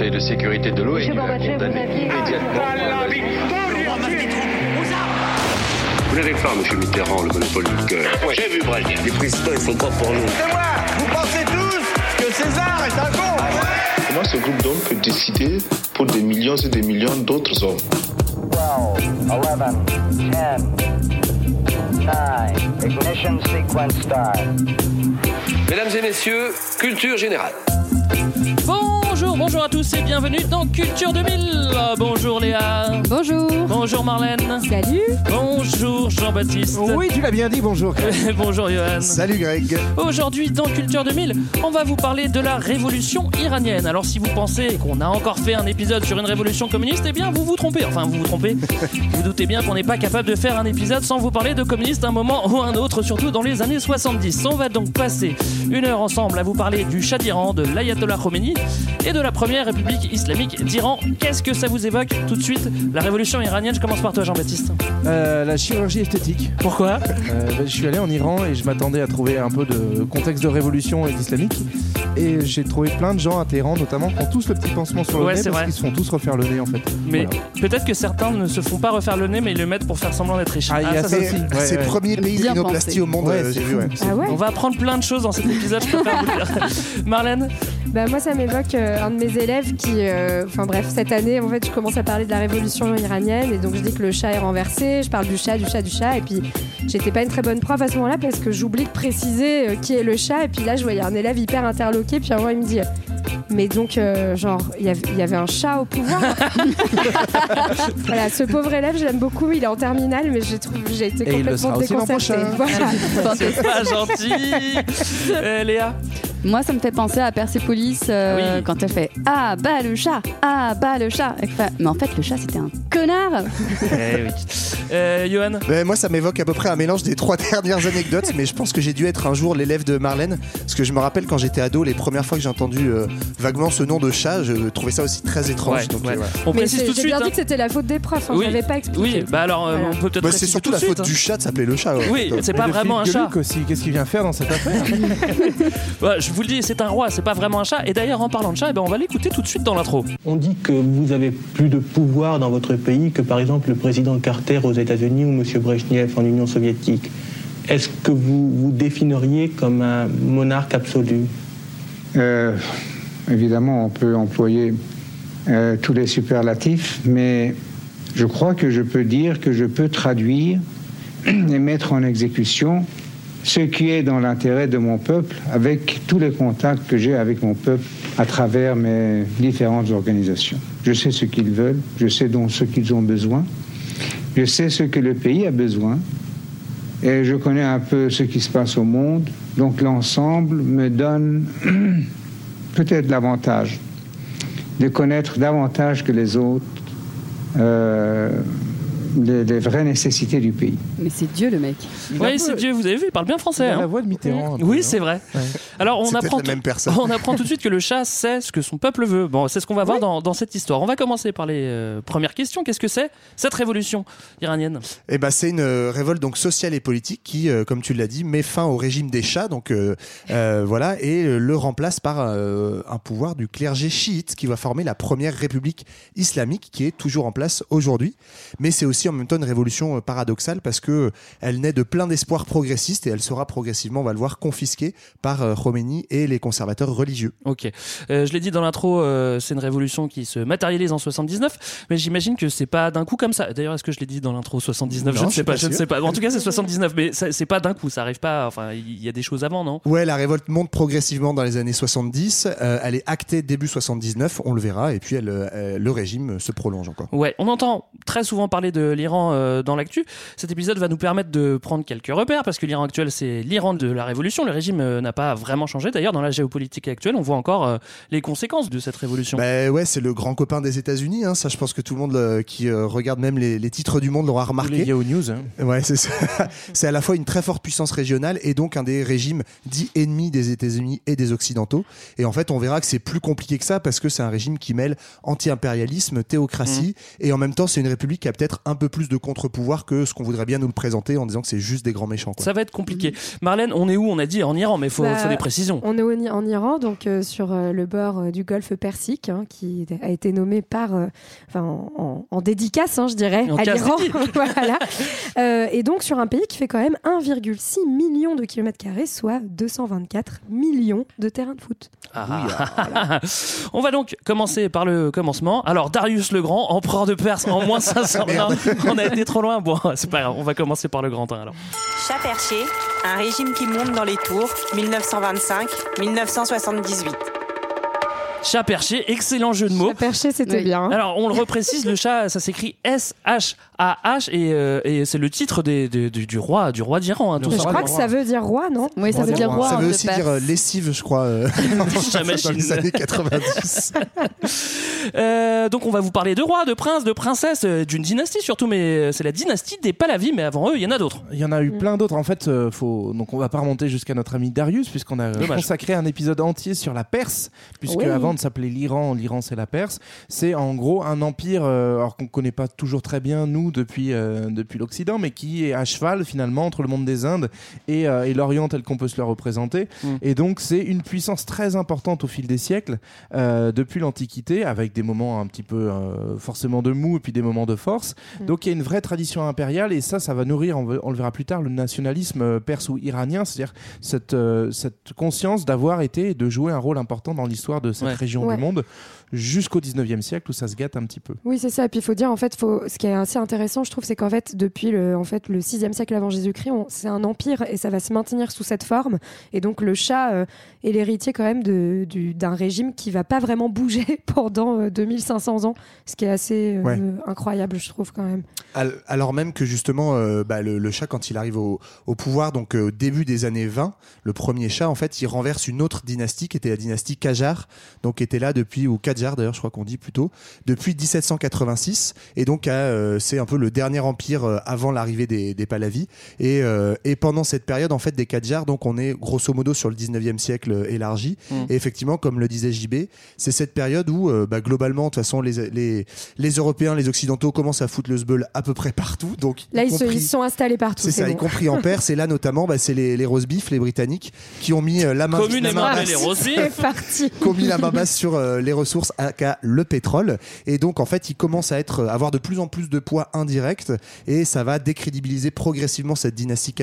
Conseil de sécurité de l'ONU a condamné immédiatement. Vous n'avez pas, monsieur Mitterrand, le monopole du cœur. Moi, j'ai vu Brazil. Les présidents, ils sont pas pour nous. C'est moi Vous pensez tous que César est un con Comment ce groupe d'hommes peut décider pour des millions et des millions d'autres hommes 12, 11, 10, 9, ignition sequence start. Mesdames et messieurs, culture générale. Bonjour, bonjour à tous et bienvenue dans Culture 2000. Bonjour Léa. Bonjour. Bonjour Marlène. Salut. Bonjour Jean-Baptiste. Oui, tu l'as bien dit, bonjour. bonjour Johan. Salut Greg. Aujourd'hui dans Culture 2000, on va vous parler de la révolution iranienne. Alors si vous pensez qu'on a encore fait un épisode sur une révolution communiste, eh bien vous vous trompez. Enfin vous vous trompez. vous doutez bien qu'on n'est pas capable de faire un épisode sans vous parler de communistes un moment ou un autre, surtout dans les années 70. On va donc passer une heure ensemble à vous parler du Shah d'Iran, de l'Ayatollah Khomeini et de la première république islamique d'Iran. Qu'est-ce que ça vous évoque tout de suite? La révolution iranienne, je commence par toi Jean-Baptiste. Euh, la chirurgie esthétique. Pourquoi? Euh, ben, Je suis allé en Iran et je m'attendais à trouver un peu de contexte de révolution et d'islamique. Et j'ai trouvé plein de gens à Téhéran, notamment, qui ont tous le petit pansement sur le Ouais, nez parce qu'ils se font tous refaire le nez en fait. Mais Voilà. peut-être que certains ne se font pas refaire le nez, mais ils le mettent pour faire semblant d'être riches. Ah, il y a ça c'est- aussi. Ouais, c'est le ouais. premier pays rhinoplastie au monde, Ouais, euh, vu. Ah ouais On va apprendre plein de choses dans cet épisode, je préfère vous dire. Marlène? Bah moi ça m'évoque euh, un de mes élèves qui, euh, enfin bref, cette année en fait je commence à parler de la révolution iranienne et donc je dis que le chat est renversé, je parle du chat, du chat, du chat et puis j'étais pas une très bonne prof à ce moment-là parce que j'oublie de préciser euh, qui est le chat et puis là je voyais un élève hyper interloqué puis un moment il me dit mais donc euh, genre il y avait- un chat au pouvoir. voilà, ce pauvre élève je l'aime beaucoup, il est en terminale mais j'ai trouvé j'ai été Et il le complètement sera l'an déconcertée. Voilà. C'est pas gentil Euh, Léa? Moi, ça me fait penser à Persepolis euh, Oui. quand elle fait Ah bah le chat, ah bah le chat. Fait, Mais en fait, le chat c'était un connard. Eh oui. Euh, Johan Ben, moi, ça m'évoque à peu près un mélange des trois dernières anecdotes, mais je pense que j'ai dû être un jour l'élève de Marlène, parce que je me rappelle quand j'étais ado, les premières fois que j'ai entendu euh, vaguement ce nom de chat, je trouvais ça aussi très étrange. Ouais, donc, ouais. euh, voilà. On Mais précise tout de j'ai suite. hein. dit que c'était la faute des profs, hein, Oui. j'avais pas expliqué. Oui, bah alors euh, Voilà. on peut peut-être Bah, c'est surtout tout la faute du chat de s'appeler le chat. ouais. Oui, c'est pas vraiment un chat. Aussi, qu'est-ce qu'il vient faire dans cette affaire Ouais, je vous le dis, c'est un roi, c'est pas vraiment un chat. Et d'ailleurs, en parlant de chat, eh ben, on va l'écouter tout de suite dans l'intro. On dit que vous avez plus de pouvoir dans votre pays que par exemple le président Carter aux États-Unis ou M. Brezhnev en Union soviétique. Est-ce que vous vous définiriez comme un monarque absolu? Euh, évidemment, on peut employer euh, tous les superlatifs, mais je crois que je peux dire que je peux traduire et mettre en exécution ce qui est dans l'intérêt de mon peuple avec tous les contacts que j'ai avec mon peuple à travers mes différentes organisations. Je sais ce qu'ils veulent, je sais donc ce qu'ils ont besoin, je sais ce que le pays a besoin, et je connais un peu ce qui se passe au monde, donc l'ensemble me donne peut-être l'avantage de connaître davantage que les autres euh, les, les vraies nécessités du pays. Mais c'est Dieu le mec. Oui, c'est Dieu, vous avez vu, il parle bien français. Il a hein. la voix de Mitterrand. peu, Oui, hein. c'est vrai. Ouais. Alors on apprend, la même personne. on apprend tout de suite que le chat sait ce que son peuple veut. Bon, c'est ce qu'on va voir dans, dans cette histoire. On va commencer par les euh, premières questions. Qu'est-ce que c'est cette révolution iranienne? Eh ben, c'est une euh, révolte donc sociale et politique qui, euh, comme tu l'as dit, met fin au régime des chats, donc euh, euh, voilà, et le remplace par euh, un pouvoir du clergé chiite qui va former la première république islamique qui est toujours en place aujourd'hui. Mais c'est aussi en même temps une révolution euh, paradoxale parce que euh, elle naît de plein d'espoirs progressistes et elle sera progressivement, on va le voir, confisquée par euh, Khomeini et les conservateurs religieux. Ok. Euh, je l'ai dit dans l'intro, euh, c'est une révolution qui se matérialise en 79, mais j'imagine que c'est pas d'un coup comme ça. D'ailleurs, est-ce que je l'ai dit dans l'intro 79 Je ne sais pas, pas je ne sais pas. En tout cas, c'est 79, mais c'est pas d'un coup. Ça arrive pas. Enfin, il y a des choses avant, non? Ouais, la révolte monte progressivement dans les années 70. euh, elle est actée début 79, on le verra, et puis elle, euh, le régime se prolonge encore. Ouais, on entend très souvent parler de l'Iran euh, dans l'actu. Cet épisode va nous permettre de prendre quelques repères parce que l'Iran actuel, c'est l'Iran de la révolution. Le régime euh, n'a pas vraiment changé. D'ailleurs, dans la géopolitique actuelle, on voit encore euh, les conséquences de cette révolution. Bah ouais, c'est le grand copain des États-Unis. Hein. Ça, je pense que tout le monde euh, qui euh, regarde même les, les titres du monde l'aura Les remarqué. Yahoo News. hein. Ouais, c'est ça. c'est à la fois une très forte puissance régionale et donc un des régimes dits ennemis des États-Unis et des Occidentaux. Et en fait, on verra que c'est plus compliqué que ça parce que c'est un régime qui mêle anti-impérialisme, théocratie et en même temps, c'est une république qui a peut-être un peu plus de contre-pouvoir que ce qu'on voudrait bien nous le présenter en disant que c'est juste des grands méchants. quoi. Ça va être compliqué. Marlène, on est où? On a dit en Iran, mais il faut, Bah, faut des précisions. On est en Iran, donc euh, sur euh, le bord euh, du golfe Persique, hein, qui a été nommé par, euh, enfin, en, en- en dédicace, hein, je dirais, En à l'Iran. voilà. Euh, et donc sur un pays qui fait quand même 1,6 million de kilomètres carrés, soit 224 millions de terrains de foot. Ah. On va donc commencer par le commencement. Alors, Darius le Grand, empereur de Perse en moins 500. On a été trop loin. Bon, c'est pas grave, on va commencer par le grand 1 alors. Chat perché, un régime qui monte dans les tours, 1925-1978. Chat perché, excellent jeu de mots. Chat perché, c'était bien. Alors, on le reprécise, le chat, ça s'écrit S-H-A-H et, euh, et c'est le titre des- des- du, du roi, du roi d'Iran. hein, Mais je crois que ça veut dire roi, non Oui, ça veut dire roi. Ça veut aussi dire euh, lessive, je crois, euh, dans machine. les années 90. Euh, donc on va vous parler de rois, de princes, de princesses, d'une dynastie surtout, mais c'est la dynastie des Pahlavi, mais avant eux, il y en a d'autres. Il y en a eu plein d'autres. En fait, faut... donc on va pas remonter jusqu'à notre ami Darius, puisqu'on a Dommage. consacré un épisode entier sur la Perse, puisque Oui. avant de s'appeler l'Iran, l'Iran c'est la Perse. C'est en gros un empire, alors qu'on connaît pas toujours très bien nous depuis euh, depuis l'Occident, mais qui est à cheval finalement entre le monde des Indes et, euh, et l'Orient tel qu'on peut se le représenter. Mm. Et donc c'est une puissance très importante au fil des siècles, euh, depuis l'Antiquité, avec des moments un petit peu euh, forcément de mou et puis des moments de force. Mm. Donc il y a une vraie tradition impériale et ça, ça va nourrir, on, le verra plus tard, le nationalisme perse ou iranien, c'est-à-dire cette, euh, cette conscience d'avoir été, et de jouer un rôle important dans l'histoire de cette Ouais. région Ouais. du monde jusqu'au 19e siècle où ça se gâte un petit peu. Oui, c'est ça. Et puis il faut dire, en fait, faut... ce qui est assez intéressant, je trouve, c'est qu'en fait, depuis le, en fait, le 6e siècle avant Jésus-Christ, on- c'est un empire et ça va se maintenir sous cette forme. Et donc le chat euh, est l'héritier quand même de- du- d'un régime qui va pas vraiment bouger pendant euh, 2500 ans, ce qui est assez euh, Ouais. incroyable, je trouve quand même. Al- Alors même que justement, euh, bah, le, le chat, quand il arrive au, au pouvoir, donc euh, au début des années 20, le premier chat, en fait, il renverse une autre dynastie qui était la dynastie Qajar, donc qui était là depuis, ou Qajar d'ailleurs, je crois qu'on dit plutôt, depuis 1786. Et donc, euh, c'est un peu le dernier empire euh, avant l'arrivée des, des Pahlavis. Et, euh, et pendant cette période, en fait, des Qajars, donc on est grosso modo sur le 19e siècle euh, élargi. Mm. Et effectivement, comme le disait JB, c'est cette période où, euh, bah, globalement, de toute façon, les, les, les Européens, les Occidentaux commencent à foutre le sbeul à peu près partout. Donc, Là, ils se, ils sont installés partout. c'est ça, y compris en Perse. Et là, notamment, bah, c'est les, les roast beef, les Britanniques, qui ont mis euh, la main, la main basse- les beef. Parti. qui ont mis la main basse sur euh, les ressources, aka le pétrole. Et donc, en fait, ils commencent à être, à avoir de plus en plus de poids indirect. Et ça va décrédibiliser progressivement cette dynastie.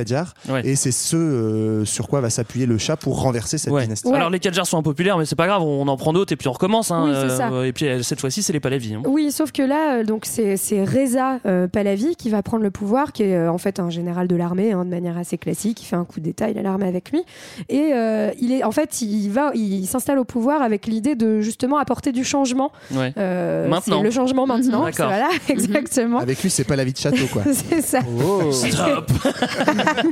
Ouais. Et c'est ce euh, sur quoi va s'appuyer le chat pour renverser cette Ouais. dynastie. Alors les Qajars sont impopulaires, mais c'est pas grave, on en prend d'autres et puis on recommence. hein, Oui, euh, et puis euh, cette fois-ci, c'est les Pahlavi. hein. Oui, sauf que là, euh, donc c'est c'est Reza euh, Pahlavi qui va prendre le pouvoir, qui est euh, en fait un général de l'armée, hein, de manière assez classique. Il fait un coup d'État, il a l'armée avec lui, et euh, il est en fait, il va, il s'installe au pouvoir avec l'idée de justement apporter du changement. Ouais. Euh, Maintenant. Le changement maintenant. D'accord. c'est- Voilà, exactement. Avec lui, c'est pas la vie de château, quoi. c'est ça. Oh. Stop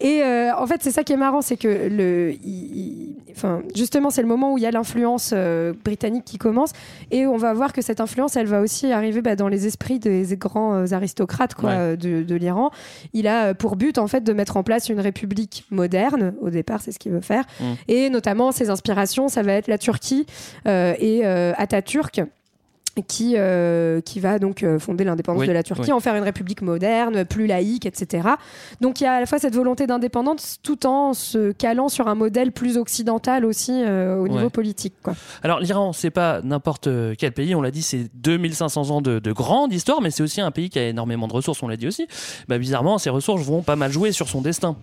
Et euh, en fait, c'est ça qui est marrant, c'est que le, il- il- enfin, justement, c'est le moment où il y a l'influence euh, britannique qui commence, et on va voir que cette influence, elle va aussi arriver bah, dans les esprits des grands euh, aristocrates quoi, Ouais. de, de l'Iran. Il a pour but en fait de mettre en place une république moderne. Au départ, c'est ce qu'il veut faire, Mm. et notamment ses inspirations, ça va être la Turquie euh, et euh, Atatürk qui, euh, qui va donc euh, fonder l'indépendance Oui, de la Turquie, oui. en faire une république moderne, plus laïque, etc. Donc il y a à la fois cette volonté d'indépendance tout en se calant sur un modèle plus occidental aussi euh, au niveau politique. Quoi. Alors l'Iran, c'est pas n'importe quel pays, on l'a dit, c'est 2500 ans de, de grande histoire, mais c'est aussi un pays qui a énormément de ressources, on l'a dit aussi. Bah, bizarrement, ces ressources vont pas mal jouer sur son destin.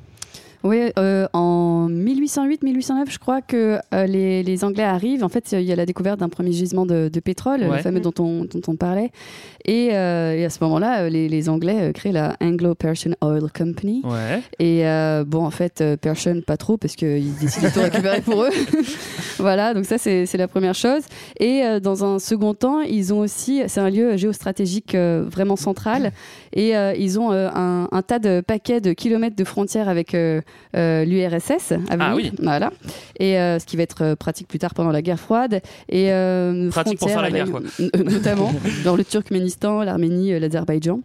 Oui, euh, en 1808-1809, je crois que euh, les, les Anglais arrivent. En fait, il y a la découverte d'un premier gisement de, de pétrole, Ouais. le fameux dont on, dont on parlait. Et, euh, et à ce moment-là, euh, les, les Anglais euh, créent la Anglo-Persian Oil Company. Ouais. Et euh, bon, en fait, Persian, pas trop, parce qu'ils décident de tout récupérer pour eux. voilà, donc ça, c'est la première chose. Et euh, dans un second temps, ils ont aussi, c'est un lieu géostratégique euh, vraiment central, et euh, ils ont euh, un, un tas de paquets de kilomètres de frontières avec euh, l'URSS. à Ah oui. Voilà. Et euh, ce qui va être euh, pratique plus tard pendant la guerre froide. Et, euh, Pratique pour faire la guerre, avec- Notamment, dans le Turkménistan, l'Arménie, euh, l'Azerbaïdjan.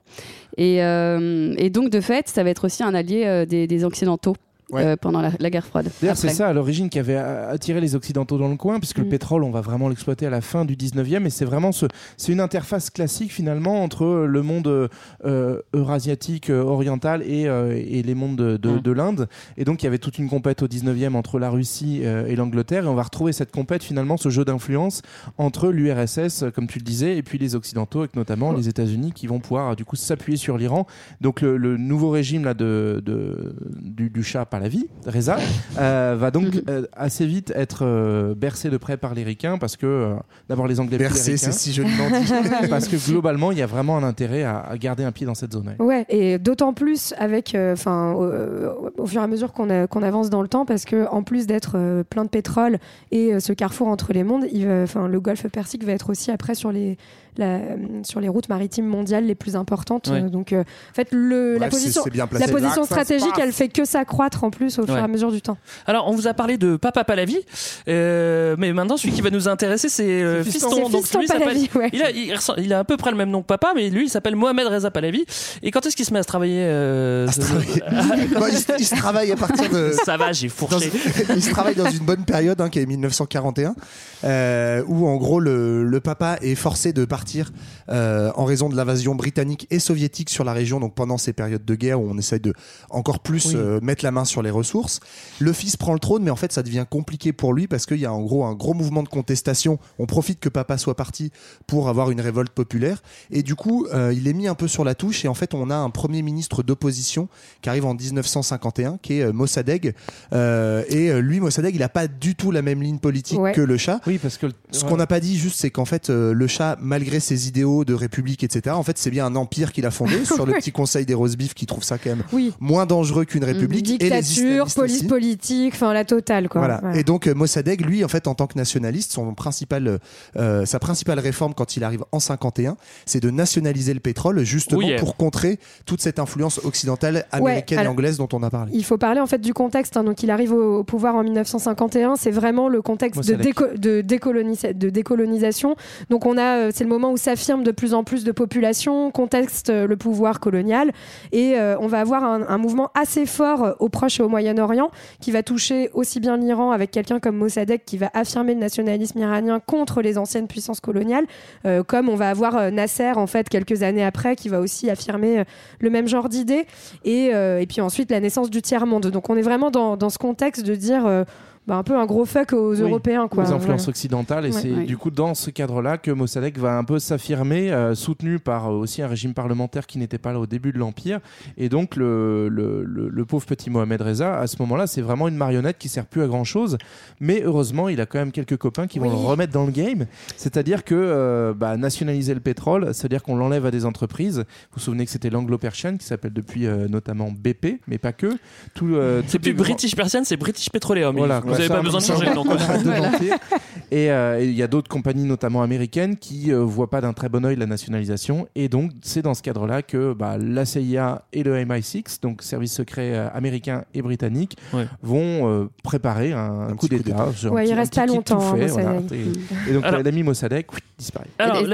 Et, euh, et donc, de fait, ça va être aussi un allié des, des Occidentaux. Ouais. euh, pendant la, la guerre froide. D'ailleurs, c'est ça à l'origine qui avait attiré les Occidentaux dans le coin, puisque le Mm. pétrole, on va vraiment l'exploiter à la fin du 19e, et c'est vraiment ce, c'est une interface classique finalement entre le monde euh, eurasiatique, euh, oriental et, euh, et les mondes de, de- Mm. de l'Inde. Et donc, il y avait toute une compète au 19e entre la Russie et l'Angleterre, et on va retrouver cette compète finalement, ce jeu d'influence entre l'URSS, comme tu le disais, et puis les Occidentaux, avec notamment les États-Unis qui vont pouvoir du coup s'appuyer sur l'Iran. Donc, le, le nouveau régime là de, de- du, du Shah Pahlavi, Reza, euh, va donc euh, assez vite être euh, bercé de près par les ricains parce que euh, d'abord les Anglais Bercé, c'est si joliment dit. parce que globalement il y a vraiment un intérêt à, à garder un pied dans cette zone. ouais. Et d'autant plus avec, enfin, au, euh, au fur et à mesure qu'on avance dans le temps, parce que en plus d'être euh, plein de pétrole et euh, ce carrefour entre les mondes, il le Golfe Persique va être aussi après sur les, la- sur les routes maritimes mondiales les plus importantes. Ouais. Donc, euh, en fait, le, la position, bien la position stratégique, elle fait que s'accroître en plus au fur et à mesure du temps. Alors, on vous a parlé de Papa Pahlavi, euh, mais maintenant celui qui va nous intéresser, c'est euh, Fiston. Donc Fiston lui ouais. Il a, il, a à peu près le même nom que papa, mais lui il s'appelle Mohamed Reza Pahlavi. Et quand est-ce qu'il se met à se travailler, euh, À se ce- travailler. Bon, il, se- il se travaille à partir de. Ça va, j'ai dans- fourché. il se travaille dans une bonne période hein, qui est 1941 euh, où en gros le, le papa est forcé de partir partir euh, en raison de l'invasion britannique et soviétique sur la région donc pendant ces périodes de guerre où on essaye de encore plus Oui. euh, mettre la main sur les ressources le fils prend le trône mais en fait ça devient compliqué pour lui parce qu'il y a en gros un gros mouvement de contestation on profite que papa soit parti pour avoir une révolte populaire et du coup euh, il est mis un peu sur la touche et en fait on a un premier ministre d'opposition qui arrive en 1951 qui est euh, Mossadegh euh, et lui, Mossadegh, il a pas du tout la même ligne politique Ouais. que le chat. Oui, parce que le- Ce ouais. qu'on n'a pas dit juste, c'est qu'en fait, euh, le chat, malgré ses idéaux de république, etc., en fait, c'est bien un empire qu'il a fondé sur le petit conseil des rose-beef qui trouve ça quand même Oui. moins dangereux qu'une république. Dictature, police aussi. politique, enfin la totale quoi. Voilà. Voilà. Et donc euh, Mossadegh, lui, en fait, en tant que nationaliste, son principal, euh, sa principale réforme quand il arrive en 51, c'est de nationaliser le pétrole, justement Oui, yeah. pour contrer toute cette influence occidentale américaine et alors- anglaise dont on a parlé. Il faut parler en fait du contexte. hein. Donc, il arrive au, au pouvoir en 1951. C'est vraiment le contexte de, déco- de, décolonisa- de décolonisation. Donc, on a, euh, c'est le moment où s'affirme de plus en plus de population, contexte euh, le pouvoir colonial, et euh, on va avoir un, mouvement assez fort euh, au Proche et au Moyen-Orient qui va toucher aussi bien l'Iran avec quelqu'un comme Mossadegh qui va affirmer le nationalisme iranien contre les anciennes puissances coloniales, comme on va avoir Nasser en fait quelques années après qui va aussi affirmer le même genre d'idées et, et puis ensuite la naissance du tiers-monde. Donc on est vraiment dans, dans ce contexte de dire bah, un peu un gros fuck aux Oui, Européens. Quoi. aux influences Voilà. occidentales et Ouais. c'est Ouais. du coup dans ce cadre-là que Mossadegh va un peu s'affirmer, euh, soutenu par euh, aussi un régime parlementaire qui n'était pas là au début de l'empire et donc le, le, le- le pauvre petit Mohamed Reza à ce moment-là c'est vraiment une marionnette qui sert plus à grand chose mais heureusement il a quand même quelques copains qui vont Oui. le remettre dans le game c'est-à-dire que euh, bah, nationaliser le pétrole c'est-à-dire qu'on l'enlève à des entreprises vous vous souvenez que c'était l'anglo-persienne qui s'appelle depuis euh, notamment BP mais pas que tout euh, C'est plus British Persian, c'est British Petroleum. Voilà, quoi, avez ça, pas besoin de changer le nom. Et euh, et il y a d'autres compagnies, notamment américaines, qui euh, voient pas d'un très bon œil la nationalisation. Et donc, c'est dans ce cadre-là que bah, la CIA et le MI6, donc service secret euh, américain et britannique, Ouais. vont euh, préparer un, Un coup d'État. Ouais, il reste pas longtemps, hein, fait, voilà. Mossadegh. Et, et donc, Alors- l'ami Mossadegh oui, disparaît.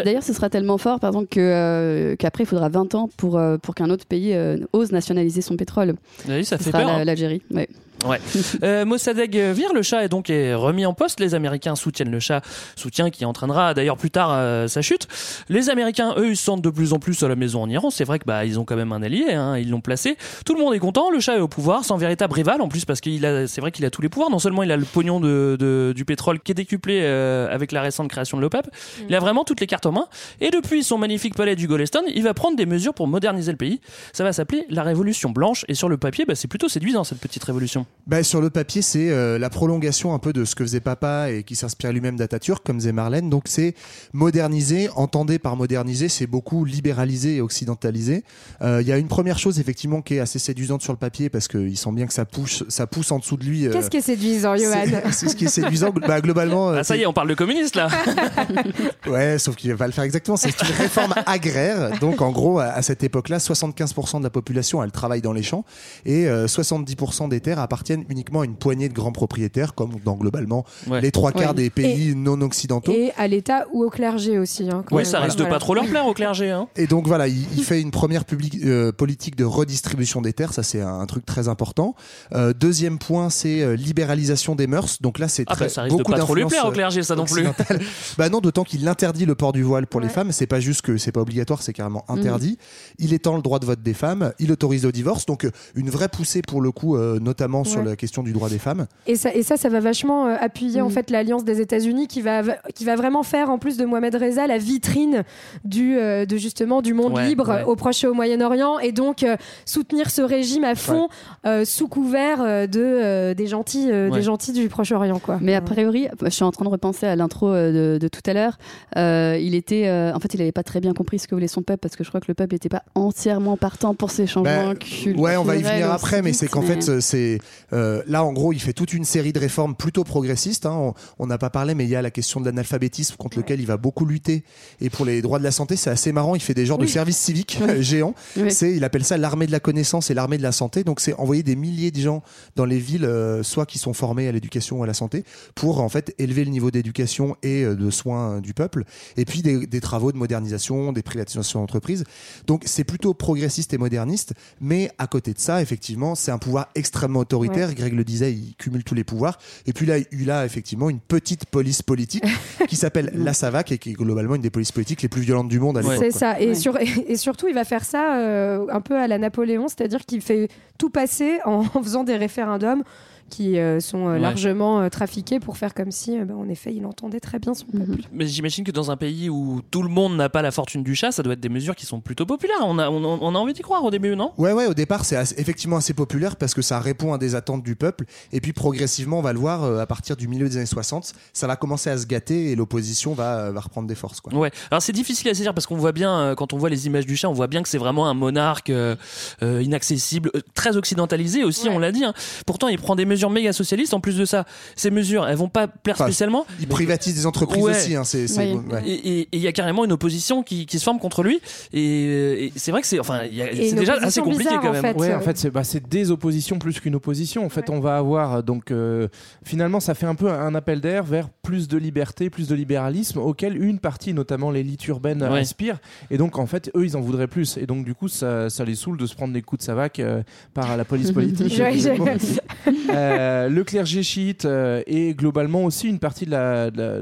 D'ailleurs, ce sera tellement fort, par exemple, que, euh, qu'après, il faudra 20 ans pour, euh, pour qu'un autre pays euh, ose nationaliser son pétrole. vous vu, ça Ce fait sera peur. hein. l'Algérie. Ouais. Ouais. Euh, Mossadegh vire, le chat est donc est remis en poste. Les Américains soutiennent le chat, soutien qui entraînera d'ailleurs plus tard euh, sa chute. Les Américains, eux, ils se sentent de plus en plus à la maison en Iran. C'est vrai que bah ils ont quand même un allié, hein, ils l'ont placé. Tout le monde est content. Le chat est au pouvoir, sans véritable rival en plus parce qu'il a, c'est vrai qu'il a tous les pouvoirs. Non seulement il a le pognon de, de- du pétrole qui est décuplé euh, avec la récente création de l'OPEP, il a vraiment toutes les cartes en main. Et depuis son magnifique palais du Golestan, il va prendre des mesures pour moderniser le pays. Ça va s'appeler la Révolution blanche. Et sur le papier, bah, c'est plutôt séduisant cette petite révolution. Bah, sur le papier, c'est euh, la prolongation un peu de ce que faisait papa et qui s'inspire lui-même d'Atatürk, comme faisait Marlène. Donc c'est moderniser. Entendez par moderniser, c'est beaucoup libéraliser et occidentaliser. Euh, Il y a une première chose effectivement qui est assez séduisante sur le papier parce qu'il sent bien que ça pousse, ça pousse en dessous de lui. euh, Qu'est-ce qui est séduisant, Johan? c'est ce qui est séduisant. Bah, globalement, euh, Ah ça y est, on parle de communiste là. Ouais, sauf qu'il va le faire exactement. C'est une réforme agraire. Donc, en gros, à à cette époque-là, 75% de la population, elle travaille dans les champs et euh, 70% des terres appartiennent appartiennent uniquement à une poignée de grands propriétaires, comme dans globalement Ouais. les trois quarts Ouais. des pays Et- non occidentaux. Et à l'État ou au clergé aussi. hein, quand Ouais, même. ça risque de Voilà. pas trop leur plaire au clergé. Hein. Et donc voilà, il, il fait une première public- euh, politique de redistribution des terres, ça c'est un, un truc très important. Euh, deuxième point, c'est euh, libéralisation des mœurs. Donc là, c'est Ah très bah, ça risque de beaucoup pas trop lui d'influence, plaire au euh, clergé, ça non plus. bah non, d'autant qu'il interdit le port du voile pour les femmes. C'est pas juste que c'est pas obligatoire, c'est carrément interdit. Il étend le droit de vote des femmes, il autorise le divorce. Donc euh, une vraie poussée pour le coup, euh, notamment sur Ouais. la question du droit des femmes. Et ça, et ça, ça va vachement euh, appuyer en fait l'alliance des États-Unis qui va, qui va vraiment faire, en plus de Mohamed Reza, la vitrine du, euh, de justement du monde Ouais, libre ouais. au Proche et au Moyen-Orient, et donc euh, soutenir ce régime à fond euh, sous couvert euh, de euh, des gentils, euh, Ouais. des gentils du Proche-Orient, quoi. Mais a priori, je suis en train de repenser à l'intro de, de tout à l'heure. Euh, il était, euh, en fait, il n'avait pas très bien compris ce que voulait son peuple parce que je crois que le peuple n'était pas entièrement partant pour ces changements Ben, culturels. Ouais, on va y venir après, mais c'est qu'en mais- fait, c'est euh, là en gros, il fait toute une série de réformes plutôt progressistes. hein. On- n'a pas parlé, mais il y a la question de l'analphabétisme contre lequel il va beaucoup lutter. Et pour les droits de la santé, c'est assez marrant. Il fait des genres de services civiques Oui. euh, géants. Oui. C'est, il appelle ça l'armée de la connaissance et l'armée de la santé. Donc c'est envoyer des milliers de gens dans les villes, euh, soit qui sont formés à l'éducation ou à la santé, pour en fait élever le niveau d'éducation et de soins du peuple. Et puis des, des travaux de modernisation, des privatisations d'entreprises. Donc c'est plutôt progressiste et moderniste, mais à côté de ça, effectivement, c'est un pouvoir extrêmement autoritaire. Ouais. Greg le disait, il cumule tous les pouvoirs. Et puis là, il a effectivement une petite police politique qui s'appelle la SAVAC et qui est globalement une des polices politiques les plus violentes du monde à l'époque. C'est ça. Et, Ouais. sur, et surtout, il va faire ça euh, un peu à la Napoléon, c'est-à-dire qu'il fait tout passer en, faisant des référendums qui euh, sont euh, Ouais. largement euh, trafiqués pour faire comme si, euh, ben, en effet, il entendait très bien son peuple. Mais j'imagine que dans un pays où tout le monde n'a pas la fortune du chat, ça doit être des mesures qui sont plutôt populaires. On a, on, a- on a envie d'y croire au début, non? Ouais, ouais, au départ, c'est effectivement assez populaire parce que ça répond à des attentes du peuple. Et puis progressivement, on va le voir, euh, à partir du milieu des années 60, ça va commencer à se gâter et l'opposition va, euh, va reprendre des forces. Quoi. Ouais. Alors c'est difficile à saisir parce qu'on voit bien euh, quand on voit les images du chat, on voit bien que c'est vraiment un monarque euh, euh, inaccessible, euh, très occidentalisé aussi, on l'a dit. hein. Pourtant, il prend des mesures méga socialistes. En plus de ça, ces mesures, elles vont pas plaire Enfin, spécialement. Il privatise des entreprises Ouais. aussi. Hein, c'est, c'est- ouais. Et il y a carrément une opposition qui, qui se forme contre lui. Et, et c'est vrai que c'est, enfin, c'est déjà assez compliqué bizarre, quand en même. fait. Ouais, en fait, c'est bah, c'est des oppositions plus qu'une opposition. En fait, on va avoir euh, donc euh, finalement, ça fait un peu un appel d'air vers plus de liberté, plus de libéralisme, auquel une partie, notamment l'élite urbaine, Ouais. aspire. Et donc, en fait, eux, ils en voudraient plus. Et donc, du coup, ça, ça les saoule de se prendre des coups de savac euh, par la police politique. Euh, le clergé chiite euh, et globalement aussi une partie de la, de la-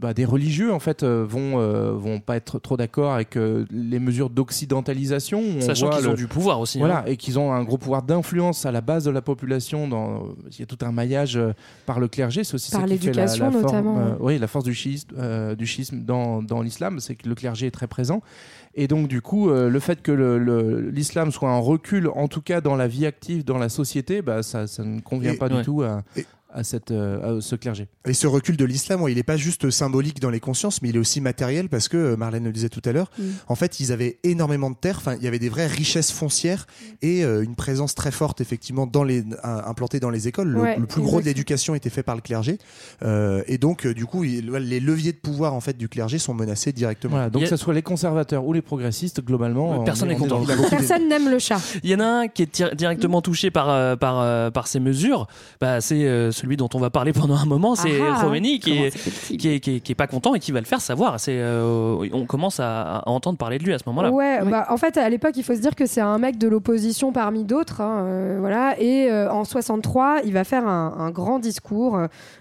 bah, des religieux en fait euh, vont euh, vont pas être trop d'accord avec euh, les mesures d'occidentalisation. Sachant qu'ils le- ont du pouvoir aussi. Voilà, hein. et qu'ils ont un gros pouvoir d'influence à la base de la population. Dans, il y a tout un maillage euh, par le clergé, c'est aussi Par ça qui fait la, l'éducation, la forme, notamment, euh, oui, la force du schisme, euh, du schisme dans, dans l'islam, c'est que le clergé est très présent. Et donc, du coup, euh, le fait que le- le- l'islam soit en recul, en tout cas dans la vie active, dans la société, bah, ça, ça ne convient Et- pas ouais. du tout à, Et- à, cette, euh, à ce clergé. Et ce recul de l'islam, ouais, il n'est pas juste symbolique dans les consciences, mais il est aussi matériel parce que, euh, Marlène le disait tout à l'heure, Mm. en fait, ils avaient énormément de terres, enfin, il y avait des vraies richesses foncières et euh, une présence très forte, effectivement, dans les, implantée dans les écoles. Le, Ouais, le plus gros de l'éducation était fait par le clergé. Euh, et donc, euh, du coup, il- les leviers de pouvoir, en fait, du clergé sont menacés directement. Voilà, donc a- que ce soit les conservateurs ou les progressistes, globalement, Ouais, personne on est- n'est content. Personne n'aime le chat. Il y en a un qui est directement touché par, euh, par, euh, par ces mesures. Bah, c'est euh, celui dont on va parler pendant un moment. C'est Ah ah. Qui est, c'est possible qui, est, qui, est, qui est pas content et qui va le faire savoir. C'est, euh, on commence à, à entendre parler de lui à ce moment-là. Ouais, Ouais. bah, en fait, à l'époque, il faut se dire que c'est un mec de l'opposition parmi d'autres. hein, euh, voilà. Et euh, en 63, il va faire un, un grand discours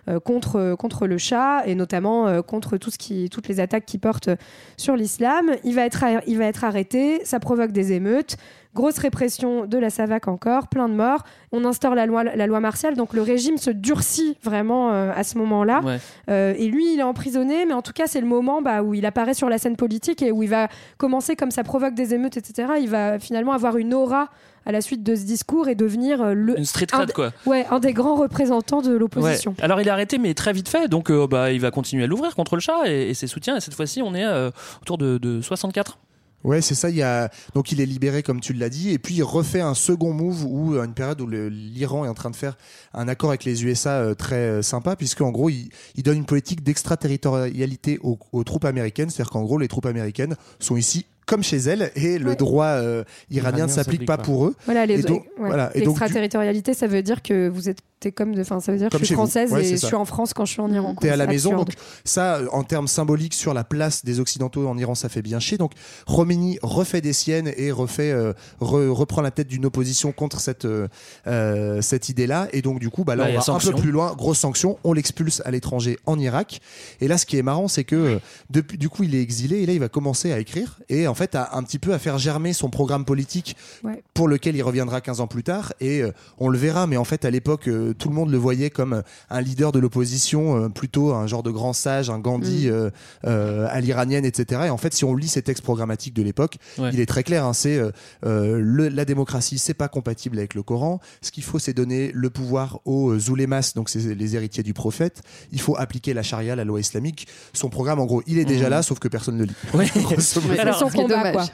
euh, contre, contre le chat et notamment euh, contre tout ce qui, toutes les attaques qui portent sur l'islam. Il, va être il va être arrêté, ça provoque des émeutes. Grosse répression de la SAVAC encore, plein de morts. On instaure la loi, la loi martiale, donc le régime se durcit vraiment euh, à ce moment-là. Ouais. Euh, et lui, il est emprisonné, mais en tout cas, c'est le moment bah, où il apparaît sur la scène politique et où il va commencer, comme ça provoque des émeutes, etc. Il va finalement avoir une aura à la suite de ce discours et devenir euh, le, Une street un, quoi. ouais, un des grands représentants de Ouais. l'opposition. Alors il est arrêté, mais très vite fait. Donc euh, bah, il va continuer à l'ouvrir contre le chat et, et ses soutiens. Et cette fois-ci, on est euh, autour de, de 64. Ouais, c'est ça. Il y a donc il est libéré comme tu l'as dit, et puis il refait un second move où euh, une période où l'Iran est en train de faire un accord avec les USA euh, très euh, sympa, puisque en gros il, il donne une politique d'extraterritorialité aux, aux troupes américaines, c'est-à-dire qu'en gros les troupes américaines sont ici comme chez elles et le droit euh, iranien ne s'applique pas pas. pour eux. Voilà, les, Et donc- ouais, voilà. Et donc, du- l'extraterritorialité, ça veut dire que vous êtes t'es comme de, enfin, ça veut dire que je suis française Ouais, et je suis en France quand je suis en Iran. T'es quoi. à la maison, absurde. donc ça, euh, en termes symboliques sur la place des Occidentaux en Iran, ça fait bien chier. Donc Khomeini refait des siennes et refait, euh, re- reprend la tête d'une opposition contre cette, euh, cette idée-là. Et donc du coup, bah, là, Bah, on a va un peu plus loin, grosse sanction, on l'expulse à l'étranger en Irak. Et là, ce qui est marrant, c'est que depuis, du coup, il est exilé et là, il va commencer à écrire et en fait, à, un petit peu à faire germer son programme politique Ouais. pour lequel il reviendra 15 ans plus tard. Et euh, on le verra, mais en fait, à l'époque, tout le monde le voyait comme un leader de l'opposition, euh, plutôt un genre de grand sage, un Gandhi Mm. euh, euh, à l'iranienne, etc. Et en fait, si on lit ces textes programmatiques de l'époque, Ouais. il est très clair. hein, c'est euh, euh, le- la démocratie, c'est pas compatible avec le Coran. Ce qu'il faut, c'est donner le pouvoir aux oulémas, donc c'est les héritiers du prophète. Il faut appliquer la charia, la loi islamique. Son programme, en gros, il est déjà Mm. là, sauf que personne ne le lit. Ouais. Grosso modo. Alors, son combat, dommage. quoi.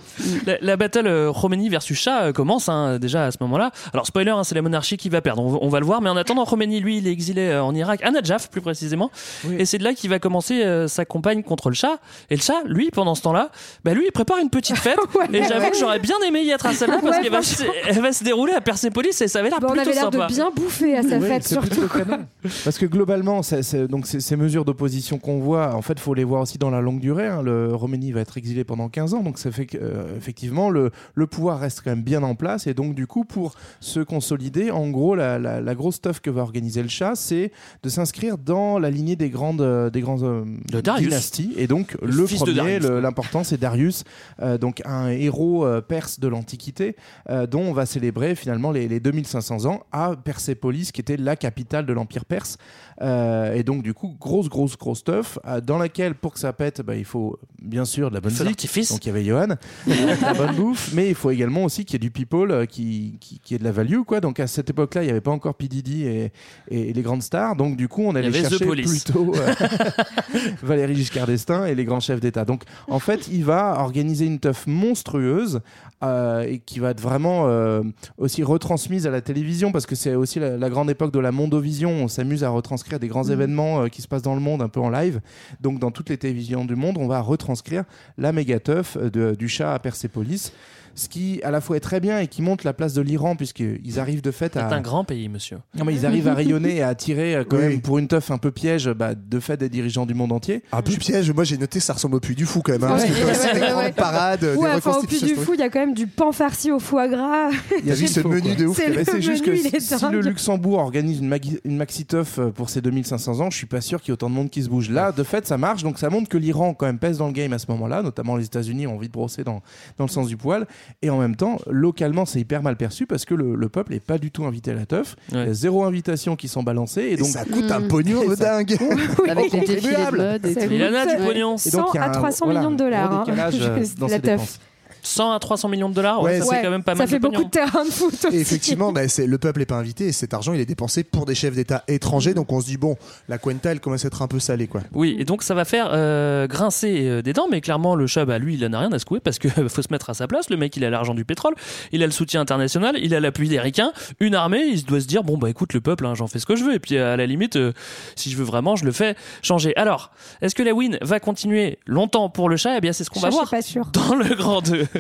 La, la battle euh, Khomeini versus Shah euh, commence hein, déjà à ce moment-là. Alors spoiler, hein, c'est la monarchie qui va perdre. On, va- on va le voir. Mais en attendant, Khomeini, lui, il est exilé euh, en Irak, à Najaf plus précisément. Et c'est de là qu'il va commencer euh, sa campagne contre le Shah. Et le Shah, lui, pendant ce temps-là, bah lui, il prépare une petite fête. Ouais, et j'avoue ouais. que j'aurais bien aimé y être à celle-là parce Ouais, qu'elle va, se- franchement. elle va se dérouler à Persépolis et ça avait l'air Bah, on plutôt avait l'air sympa. de bien bouffer à sa Oui, fête, surtout. Parce que globalement, donc ces, mesures d'opposition qu'on voit, en fait, faut les voir aussi dans la longue durée. hein. Le Roménie va être exilé pendant 15 ans, donc ça fait que euh, effectivement le, le pouvoir reste quand même bien en place. Et donc du coup, pour se consolider, en gros, la, la, la grosse stuff que va organiser le chat, c'est de s'inscrire dans la lignée des grandes, euh, des grandes euh, dynasties. Et donc Le le, premier, l'important, c'est Darius, euh, donc un héros euh, perse de l'Antiquité, euh, dont on va célébrer finalement les, les 2500 ans à Persépolis, qui était la capitale de l'Empire perse. Et donc, du coup, grosse, grosse, grosse stuff, dans laquelle, pour que ça pète, bah, il faut bien sûr de la bonne d'artifice. Donc, il y avait Johan, de la bonne bouffe, mais il faut également aussi qu'il y ait du people, qui, qui, qui ait de la value, quoi. Donc, à cette époque-là, il n'y avait pas encore P. Et, et les grandes stars. Donc, du coup, on allait chercher plutôt euh, Valéry Giscard d'Estaing et les grands chefs d'État. Donc, en fait, il va organiser une teuf monstrueuse euh, et qui va être vraiment euh, aussi retransmise à la télévision parce que c'est aussi la, la grande époque de la mondovision. On s'amuse à retranscrire des grands Mhm. événements euh, qui se passent dans le monde un peu en live. Donc, dans toutes les télévisions du monde, on va retranscrire la méga teuf de- du chat à Persépolis. Ce qui, à la fois, est très bien et qui montre la place de l'Iran, puisqu'ils arrivent de fait C'est à. un grand pays, monsieur. Non, mais ils arrivent à rayonner et à attirer, euh, quand Oui. même, pour une teuf un peu piège, bah, de fait des dirigeants du monde entier. Un peu piège, moi j'ai noté ça ressemble au puits du fou quand même. hein, parce Ouais, que t'as aussi ouais, des ouais, grandes parades, des enfin, au Puy du Fou, il y a quand même du pain farci au foie gras. Il y a vu ce menu quoi. de ouf. C'est c'est juste que si le Luxembourg organise une, une maxi-teuf euh, pour ses 2500 ans, je suis pas sûr qu'il y ait autant de monde qui se bouge. Là, de fait, ça marche, donc ça montre que l'Iran quand même pèse dans le game à ce moment-là, notamment les États-Unis ont envie de brosser dans, dans le sens du poil. Et en même temps, localement, c'est hyper mal perçu parce que le, le peuple est pas du tout invité à la teuf. Il y a zéro invitation qui sont balancées. Et, Et donc, ça coûte un Mm. pognon dingue. Avec les défilés de contribuables. mode et Ça tout. vous Il en a du pognon. Et donc, 100 il y a à un- 300 voilà, millions de dollars. hein. euh, dans la ces teuf. dépenses. 100 à 300 millions de dollars, ouais, Ouais, ça c'est- fait quand même pas ça mal fait de beaucoup pognon. de terrain de foot aussi. Et effectivement, bah, c'est- le peuple n'est pas invité et cet argent il est dépensé pour des chefs d'État étrangers. Donc on se dit, bon, la Cuenta elle commence à être un peu salée. quoi. Oui, et donc ça va faire euh, grincer euh, des dents, mais clairement le chat, bah, lui, il en a rien à secouer parce que faut se mettre à sa place. Le mec, il a l'argent du pétrole, il a le soutien international, il a l'appui des ricains, une armée, il doit se dire bon bah écoute le peuple, hein, j'en fais ce que je veux, et puis à la limite, euh, si je veux vraiment, je le fais changer. Alors, est-ce que la win va continuer longtemps pour le chat? Eh bien, c'est ce qu'on Je va voir pas sûr. dans le grand 2.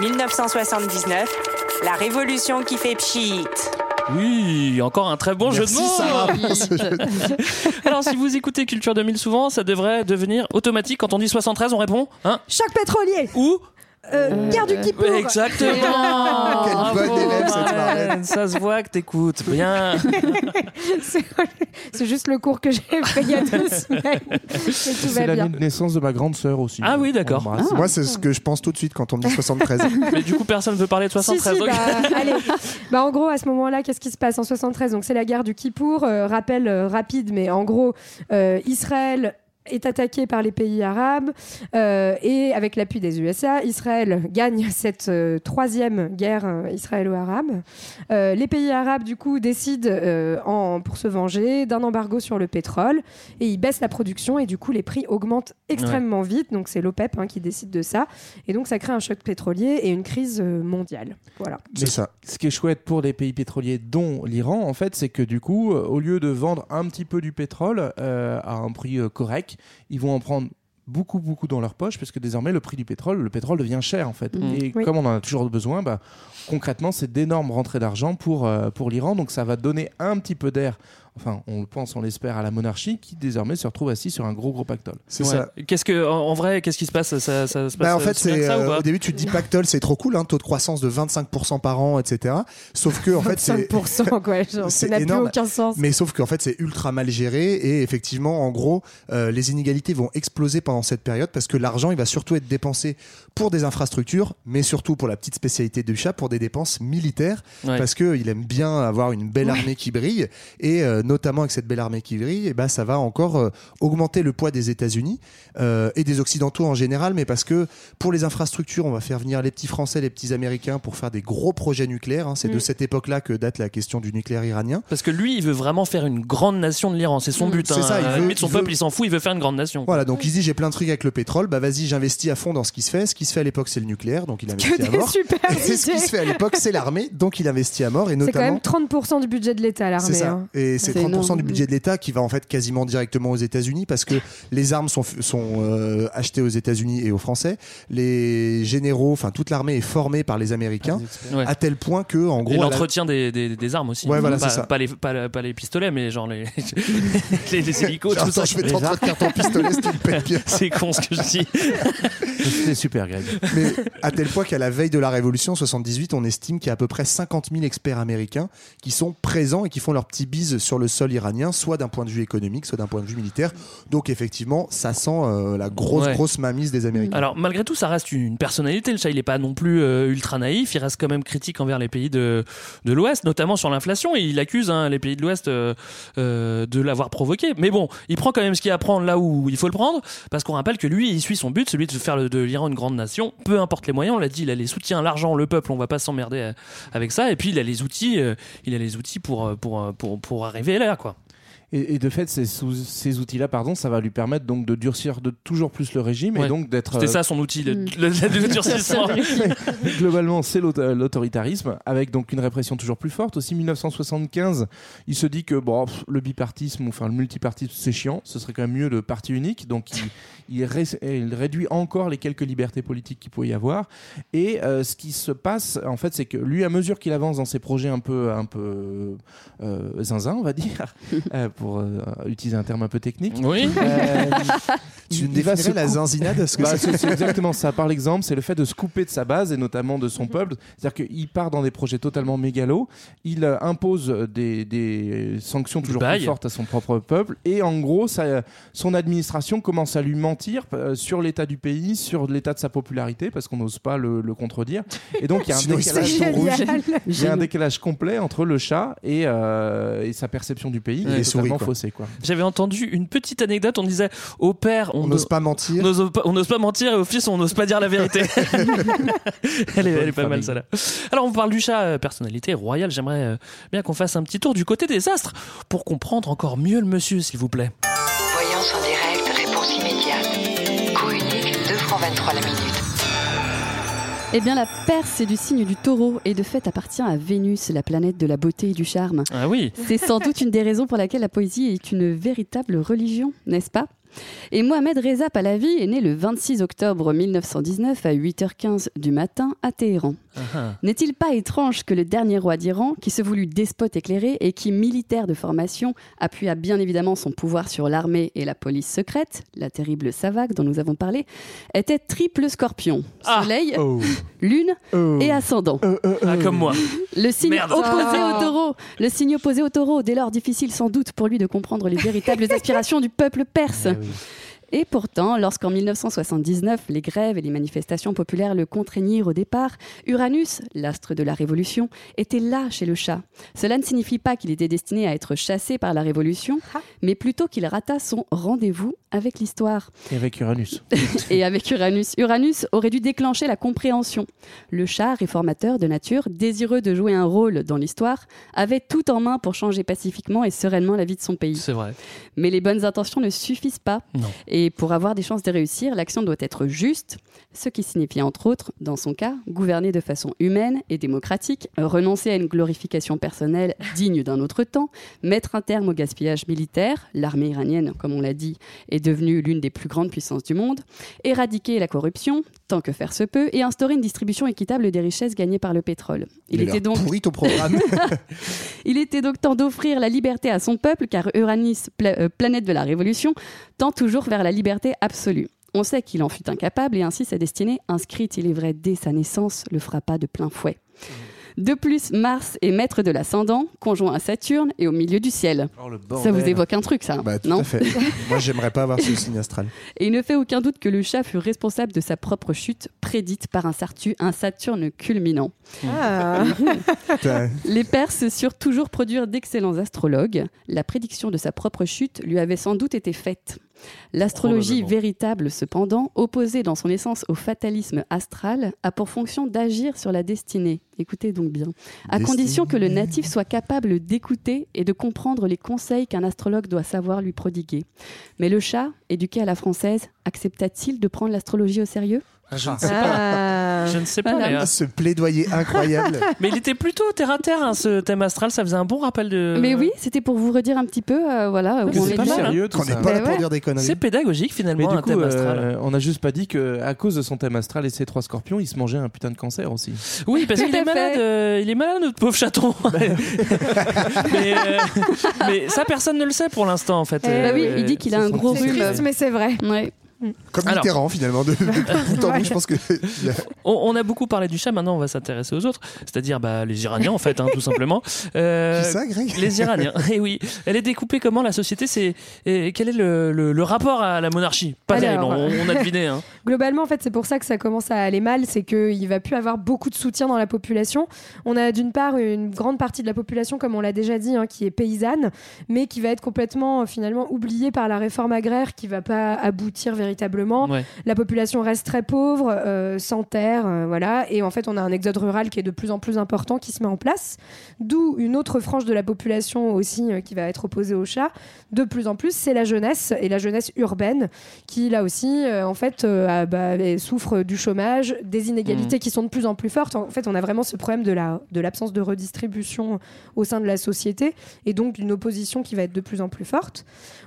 1978-1979, la révolution qui fait pchit. Oui, encore un très bon jeu de mots. Sarah, Alors, si vous écoutez Culture 2000 souvent, ça devrait devenir automatique. Quand on dit 73, on répond hein? Choc pétrolier Ou euh, Guerre du Kippour Exactement. Quelle Bravo, bonne élève, cette Marlène. Marlène. Ça se voit que t'écoutes bien. C'est- C'est juste le cours que j'ai fait il y a deux semaines. Tout C'est va bien. l'année de naissance de ma grande sœur aussi. Ah oui, d'accord. On l'embrasse. Moi, c'est ce que je pense tout de suite quand on me dit 73. Mais du coup, personne veut parler de Si, 73. si, ok. bah, allez. Bah, en gros, à ce moment-là, qu'est-ce qui se passe en 73 Donc, c'est la guerre du Kippour. Euh, rappel euh, rapide, mais en gros, euh, Israël est attaqué par les pays arabes euh, et avec l'appui des USA, Israël gagne cette euh, troisième guerre euh, israélo-arabe. Euh, les pays arabes, du coup, décident euh, en, pour se venger d'un embargo sur le pétrole et ils baissent la production et du coup, les prix augmentent extrêmement vite. Donc, c'est l'OPEP hein, qui décide de ça. Et donc, ça crée un choc pétrolier et une crise euh, mondiale. Voilà. C'est ça. Ce qui est chouette pour les pays pétroliers, dont l'Iran, en fait, c'est que du coup, au lieu de vendre un petit peu du pétrole euh, à un prix euh, ils vont en prendre beaucoup, beaucoup dans leur poche, parce que désormais, le prix du pétrole, le pétrole devient cher, en fait. Mhm. Et Oui. comme on en a toujours besoin, bah, concrètement, c'est d'énormes rentrées d'argent pour, euh, pour l'Iran. Donc, ça va donner un petit peu d'air, enfin, on le pense, on l'espère, à la monarchie, qui désormais se retrouve assis sur un gros, gros pactole. Ouais. Qu'est-ce que, en, en vrai, qu'est-ce qui se passe? Ça, ça, ça se passe Bah, en euh, fait, c'est ça euh, au début tu te dis pactole, c'est trop cool, hein, taux de croissance de 25% par an, etc. Sauf que en fait c'est 5%, quoi. Genre, ça c'est n'a plus énorme. aucun sens. Mais sauf qu'en fait, c'est ultra mal géré et effectivement, en gros, euh, les inégalités vont exploser pendant cette période parce que l'argent, il va surtout être dépensé pour des infrastructures, mais surtout pour la petite spécialité du chat, pour des dépenses militaires, Ouais. parce que il aime bien avoir une belle armée qui brille et euh, notamment avec cette belle armée qui brille, et ben ça va encore euh, augmenter le poids des États-Unis euh, et des Occidentaux en général, mais parce que pour les infrastructures, on va faire venir les petits Français, les petits Américains pour faire des gros projets nucléaires. hein. C'est de Mm. cette époque-là que date la question du nucléaire iranien. Parce que lui, il veut vraiment faire une grande nation de l'Iran. C'est son but. C'est hein. ça, il veut- limite, son il veut- peuple, il s'en fout, il veut faire une grande nation. Voilà, donc il se dit j'ai plein de trucs avec le pétrole, bah vas-y, j'investis à fond dans ce qui se fait. Ce qui se fait à l'époque, c'est le nucléaire, donc il investit à mort. Et ce qui se fait à l'époque, c'est l'armée, donc il investit à mort. Et C'est quand notamment. même 30% du budget de l'État, l'armée. C'est ça. hein. Et c'est C'est 30% énorme. du budget de l'État qui va en fait quasiment directement aux États-Unis parce que les armes sont, sont euh, achetées aux États-Unis et aux Français. Les généraux, enfin toute l'armée est formée par les Américains Ouais. à tel point que en gros. Et la- l'entretien des, des, des armes aussi. Ouais, voilà, pas, c'est ça. Pas les, pas, pas les pistolets, mais genre les, les, les hélicos, Attends, tout ça. je vais t'entretenir ton pistolet. C'est con ce que je dis. C'était super, Greg. Mais à tel point qu'à la veille de la Révolution 78, on estime qu'il y a à peu près 50 000 experts américains qui sont présents et qui font leur petit bise sur le sol iranien, soit d'un point de vue économique, soit d'un point de vue militaire. Donc effectivement, ça sent euh, la grosse, Ouais. grosse mamise des Américains. Alors malgré tout, ça reste une personnalité. Le chat, il est pas non plus euh, ultra naïf. Il reste quand même critique envers les pays de, de l'Ouest, notamment sur l'inflation. Et il accuse hein, les pays de l'Ouest euh, de l'avoir provoqué. Mais bon, il prend quand même ce qu'il y a à prendre là où il faut le prendre, parce qu'on rappelle que lui, il suit son but, celui de faire le- de l'Iran une grande nation. Peu importe les moyens, on l'a dit, il a les soutiens, l'argent, le peuple. On va pas s'emmerder avec ça. Et puis il a les outils, il a les outils pour pour pour, pour arriver là, quoi. Et, et de fait, ces, sous- ces outils-là, pardon, ça va lui permettre donc de durcir de toujours plus le régime Ouais. et donc d'être. C'était euh, ça son outil, le, le- le durcissement. Globalement, c'est l'auto- l'autoritarisme, avec donc une répression toujours plus forte. Aussi, 1975, il se dit que bon, pff, le bipartisme, ou enfin le multipartisme, c'est chiant. Ce serait quand même mieux le parti unique. Donc, il, il ré- il réduit encore les quelques libertés politiques qu'il pouvait y avoir. Et euh, ce qui se passe, en fait, c'est que lui, à mesure qu'il avance dans ses projets un peu, un peu euh, zinzin, on va dire, euh, pour euh, utiliser un terme un peu technique. Oui. euh, Tu définirais se la zinzinade parce que Bah, c'est- exactement ça. Par l'exemple, c'est le fait de se couper de sa base et notamment de son peuple. C'est-à-dire qu'il part dans des projets totalement mégalos. Il euh, impose des, des sanctions toujours plus fortes à son propre peuple. Et en gros, ça, son administration commence à lui mentir sur l'état du pays, sur l'état de sa popularité, parce qu'on n'ose pas le, le contredire. Et donc, il y a un décalage. fait tout rouge. Génial. Il y a un décalage complet entre le chat et, euh, et sa perception du pays, Et est les souris, totalement quoi. faussée. Quoi. J'avais entendu une petite anecdote. On disait au père, on n'ose pas mentir. On n'ose pas, on n'ose pas mentir et au fils on n'ose pas dire la vérité. elle est, elle est pas mal ça là. Alors on parle du chat, euh, personnalité royale. J'aimerais euh, bien qu'on fasse un petit tour du côté des astres pour comprendre encore mieux le monsieur, s'il vous plaît. Voyance en direct, réponse immédiate. Coût unique, 2 francs 23 la minute. Eh bien, la Perse, c'est du signe du taureau et de fait appartient à Vénus, la planète de la beauté et du charme. Ah oui. C'est sans doute une des raisons pour laquelle la poésie est une véritable religion, n'est-ce pas? Et Mohamed Reza Pahlavi est né le 26 octobre 1919 à 8h15 du matin à Téhéran. N'est-il pas étrange que le dernier roi d'Iran, qui se voulut despote éclairé et qui, militaire de formation, appuya bien évidemment son pouvoir sur l'armée et la police secrète, la terrible Savak dont nous avons parlé, était triple scorpion, soleil, Oh. lune et ascendant. Ah, comme moi. Le signe Merde. opposé Oh. au taureau. Le signe opposé au taureau, dès lors difficile sans doute pour lui de comprendre les véritables aspirations du peuple perse. Mm. Et pourtant, lorsqu'en 1979, les grèves et les manifestations populaires le contraignirent au départ, Uranus, l'astre de la Révolution, était là chez le chat. Cela ne signifie pas qu'il était destiné à être chassé par la Révolution, mais plutôt qu'il rata son rendez-vous avec l'histoire. Et avec Uranus. Et avec Uranus, Uranus aurait dû déclencher la compréhension. Le chat, réformateur de nature, désireux de jouer un rôle dans l'histoire, avait tout en main pour changer pacifiquement et sereinement la vie de son pays. C'est vrai. Mais les bonnes intentions ne suffisent pas. Non. Et pour avoir des chances de réussir, l'action doit être juste, ce qui signifie entre autres, dans son cas, gouverner de façon humaine et démocratique, renoncer à une glorification personnelle digne d'un autre temps, mettre un terme au gaspillage militaire, l'armée iranienne, comme on l'a dit, est devenue l'une des plus grandes puissances du monde, éradiquer la corruption, tant que faire se peut, et instaurer une distribution équitable des richesses gagnées par le pétrole. Il, était donc pourrit ton programme. il était donc temps d'offrir la liberté à son peuple, car Uranus, pla- euh, planète de la Révolution, tend toujours vers la liberté absolue. On sait qu'il en fut incapable et ainsi sa destinée, inscrite, il est vrai, dès sa naissance, le frappa de plein fouet. De plus, Mars est maître de l'ascendant, conjoint à Saturne et au milieu du ciel. Oh, ça vous évoque un truc, ça Bah, tout non à fait. Moi, j'aimerais pas avoir ce signe astral. Et il ne fait aucun doute que le chat fut responsable de sa propre chute, prédite par un, Sartu- un Saturne culminant. Ah. Les Perses surent toujours produire d'excellents astrologues. La prédiction de sa propre chute lui avait sans doute été faite. L'astrologie véritable, cependant, opposée dans son essence au fatalisme astral, a pour fonction d'agir sur la destinée. Écoutez donc bien. À Destinée. condition que le natif soit capable d'écouter et de comprendre les conseils qu'un astrologue doit savoir lui prodiguer. Mais le chat, éduqué à la française, accepta-t-il de prendre l'astrologie au sérieux? Je ne sais pas. Je ne sais pas. Mais, euh, Ce plaidoyer incroyable. Mais il était plutôt terre à terre, hein, ce thème astral. Ça faisait un bon rappel de. Mais oui, c'était pour vous redire un petit peu, euh, voilà, où on c'est est pas mal, hein. Sérieux, tout Qu'on n'est ça. pas là Bah pour ouais. dire des conneries. C'est pédagogique Mais finalement du un coup, thème euh, astral. on n'a juste pas dit qu'à cause de son thème astral et ses trois scorpions, il se mangeait un putain de cancer aussi. Oui, parce Tout qu'il à est malade. euh, il est malade, notre pauvre chaton. mais, euh, mais ça, personne ne le sait pour l'instant, en fait. Bah Euh, oui, il dit qu'il a un gros C'est rhume. triste, mais c'est vrai. Ouais. Comme Alors. Mitterrand, finalement. De, de bout en bout, je pense que. On, on a beaucoup parlé du chat, maintenant on va s'intéresser aux autres, c'est-à-dire bah, les Iraniens en fait, hein, tout simplement. Euh, Qui ça, Greg? Les Iraniens. Et oui, elle est découpée comment la société? C'est et quel est le, le- le rapport à la monarchie? Pas Alors. terrible, on, on a deviné. Hein. Globalement, en fait, c'est pour ça que ça commence à aller mal, c'est qu'il va plus avoir beaucoup de soutien dans la population. On a d'une part une grande partie de la population, comme on l'a déjà dit, hein, qui est paysanne, mais qui va être complètement euh, finalement oubliée par la réforme agraire, qui va pas aboutir véritablement. Ouais. La population reste très pauvre, euh, sans terre, euh, voilà, et en fait, on a un exode rural qui est de plus en plus important qui se met en place. D'où une autre frange de la population aussi euh, qui va être opposée au chat. De plus en plus, c'est la jeunesse et la jeunesse urbaine qui là aussi, en fait, euh, a- bah, souffre du chômage, des inégalités Mhm. qui sont de plus en plus fortes. En fait, on a vraiment ce problème de la de l'absence de redistribution au sein de la société et donc d'une opposition qui va être de plus en plus forte.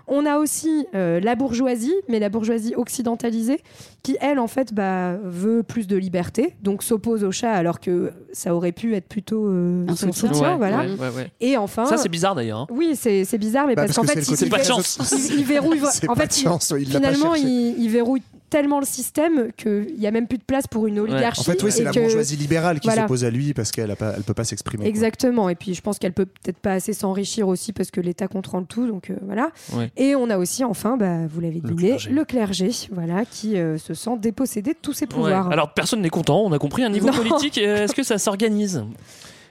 On a aussi la bourgeoisie, mais la bourgeoisie occidentalisée, qui elle, en fait, bah, veut plus de liberté, donc s'oppose au chat, alors que ça aurait pu être plutôt euh, Un son soutien. soutien, Ouais, voilà. ouais, ouais, ouais. Et enfin, Ça c'est bizarre d'ailleurs. hein. oui, c'est bizarre, mais Bah, parce, parce qu'en que fait, il, côté il- pas de chance. il- il verrouille. C'est en pas fait, il- finalement, il verrouille tellement le système qu'il n'y a même plus de place pour une oligarchie. En fait, oui, c'est la que- bourgeoisie libérale qui Voilà. s'oppose à lui parce qu'elle ne peut pas s'exprimer. quoi. Exactement. Et puis, je pense qu'elle peut peut-être pas assez s'enrichir aussi parce que l'État contrôle tout. Donc, euh, voilà. Ouais. Et on a aussi, enfin, bah, vous l'avez deviné, clergé. le clergé, voilà, qui euh, se sent dépossédé de tous ses Ouais. pouvoirs. Alors personne n'est content, on a compris. Un niveau Non. politique, euh, est-ce que ça s'organise?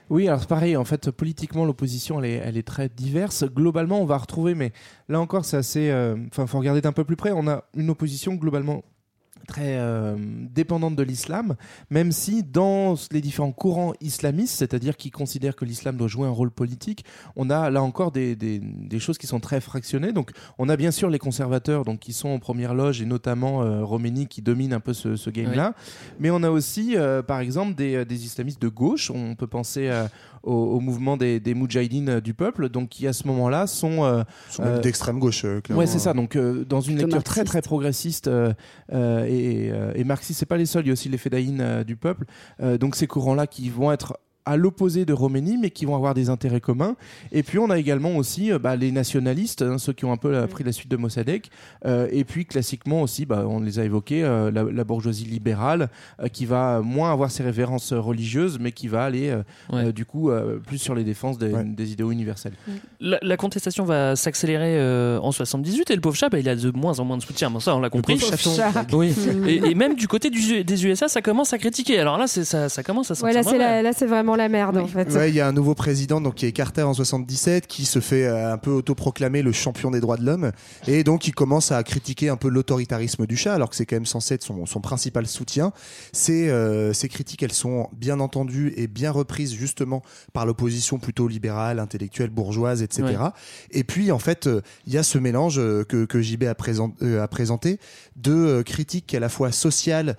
Oui, alors c'est pareil, en fait, politiquement, l'opposition, elle est, elle est très diverse. Globalement, on va retrouver, mais là encore, c'est assez. euh, Enfin, faut regarder d'un peu plus près. On a une opposition globalement très euh, dépendante de l'islam, même si dans les différents courants islamistes, c'est-à-dire qui considèrent que l'islam doit jouer un rôle politique, on a là encore des, des, des choses qui sont très fractionnées. Donc on a bien sûr les conservateurs donc, qui sont en première loge, et notamment euh, Roménie qui domine un peu ce, ce game-là, mais on a aussi euh, par exemple des, euh, des islamistes de gauche, on peut penser au, au mouvement des, des moudjahidines euh, du peuple, donc qui à ce moment-là sont... euh, Sont même euh, d'extrême gauche, euh, clairement. Ouais, c'est ça. Donc, euh, dans une lecture très très progressiste et, et marxiste, c'est pas les seuls. Il y a aussi les fédaïnes euh, du peuple. Euh, donc, ces courants-là qui vont être à l'opposé de Roménie, mais qui vont avoir des intérêts communs. Et puis, on a également aussi euh, bah, les nationalistes, hein, ceux qui ont un peu euh, pris la suite de Mossadegh. Euh, et puis, classiquement aussi, bah, on les a évoqués, euh, la, la bourgeoisie libérale, euh, qui va moins avoir ses références euh, religieuses, mais qui va aller, euh, Ouais. euh, du coup, euh, plus sur les défenses des, Ouais. des idéaux universels. la, la contestation va s'accélérer euh, en 78 et le pauvre chat, bah, il a de moins en moins de soutien. Bon, ça, on l'a compris. pauvre chaton. Chat. Oui. et, et même du côté du- des USA, ça commence à critiquer. Alors là, c'est- ça, ça commence à Ouais, c'est mauvais. la- là, c'est vraiment la merde, en fait. Ouais, il y a un nouveau président donc qui est Carter en 77 qui se fait euh, un peu autoproclamer le champion des droits de l'homme et donc il commence à critiquer un peu l'autoritarisme du chat alors que c'est quand même censé être son, son principal soutien. Ces, euh, ces critiques elles sont bien entendues et bien reprises justement par l'opposition plutôt libérale, intellectuelle, bourgeoise, etc. Ouais. Et puis en fait euh, il y a ce mélange que, que JB a, présent- euh, a présenté de critiques à la fois sociales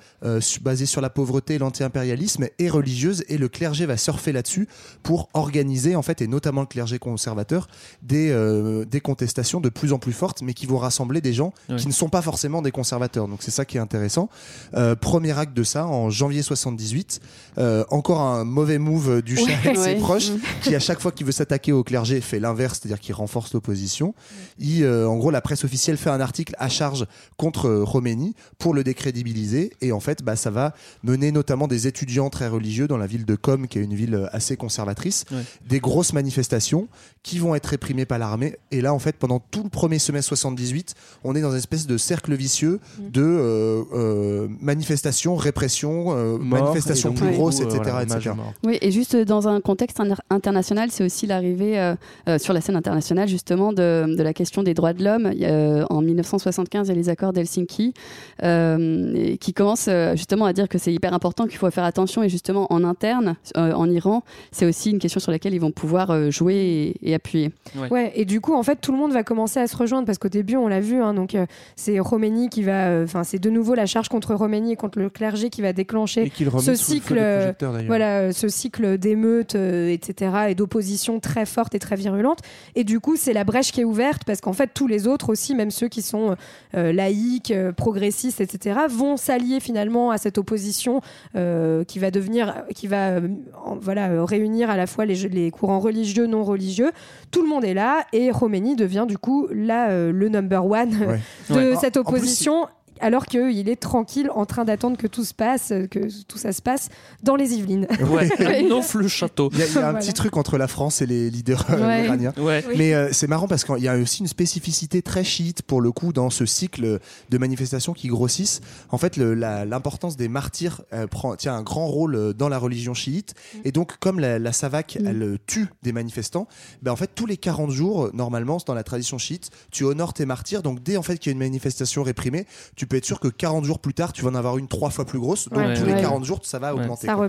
basées sur la pauvreté, l'anti-impérialisme et religieuse et le clergé va surfé là-dessus pour organiser en fait et notamment le clergé conservateur des euh, des contestations de plus en plus fortes, mais qui vont rassembler des gens Oui. qui ne sont pas forcément des conservateurs. Donc c'est ça qui est intéressant. Euh, premier acte de ça en janvier 78. Euh, encore un mauvais move du chat Ouais. et de ses proches, Mm. qui à chaque fois qu'il veut s'attaquer au clergé fait l'inverse, c'est-à-dire qu'il renforce l'opposition. Il, euh, en gros, la presse officielle fait un article à charge contre Khomeini pour le décrédibiliser. Et en fait, bah, ça va mener notamment des étudiants très religieux dans la ville de Qom, qui est une ville euh, assez conservatrice, Ouais. des grosses manifestations qui vont être réprimées par l'armée. Et là, en fait, pendant tout le premier semestre 78, on est dans une espèce de cercle vicieux de euh, euh, manifestations, répression, euh, Mort, manifestations plus grosses, euh, etc. voilà. Oui, et juste dans un contexte inter- international, c'est aussi l'arrivée euh, euh, sur la scène internationale justement de, de la question des droits de l'homme. Euh, en 1975, il y a les accords d'Helsinki euh, qui commencent justement à dire que c'est hyper important, qu'il faut faire attention. Et justement, en interne, euh, en Iran, c'est aussi une question sur laquelle ils vont pouvoir euh, jouer et, et appuyer. Ouais. et du coup, en fait, tout le monde va commencer à se rejoindre parce qu'au début, on l'a vu, hein, donc euh, c'est Roménie qui va, euh, enfin, c'est de nouveau la charge contre Roménie et contre le clergé qui va déclencher qui ce cycle, voilà, ce cycle d'émeutes, euh, etc., et d'opposition très forte et très virulente. Et du coup, c'est la brèche qui est ouverte parce qu'en fait, tous les autres aussi, même ceux qui sont euh, laïcs, euh, progressistes, etc., vont s'allier finalement à cette opposition euh, qui va devenir, qui va, voilà, euh, réunir à la fois les, les courants religieux, non religieux. Tout le monde est là et Khomeini devient du coup là euh, le number one Ouais. de Ouais. cette En- en plus, opposition. Alors qu'il est tranquille en train d'attendre que tout se passe, euh, que tout ça se passe dans les Yvelines. Ouais, le château. Il y a, il y a un Voilà. petit truc entre la France et les leaders euh, Ouais. iraniens. Ouais. Mais euh, c'est marrant parce qu'il y a aussi une spécificité très chiite pour le coup dans ce cycle de manifestations qui grossissent. En fait, l'importance des martyrs euh, prend, tient un grand rôle dans la religion chiite. Et donc, comme la, la Savak, elle euh, tue des manifestants, ben, en fait, tous les 40 jours, normalement, dans la tradition chiite, tu honores tes martyrs. Donc, dès en fait qu'il y a une manifestation réprimée, tu peux être sûr que 40 jours plus tard, tu vas en avoir une trois fois plus grosse. Donc, Ouais. tous Ouais. les 40 jours, ça va Ouais. augmenter. Ça quoi.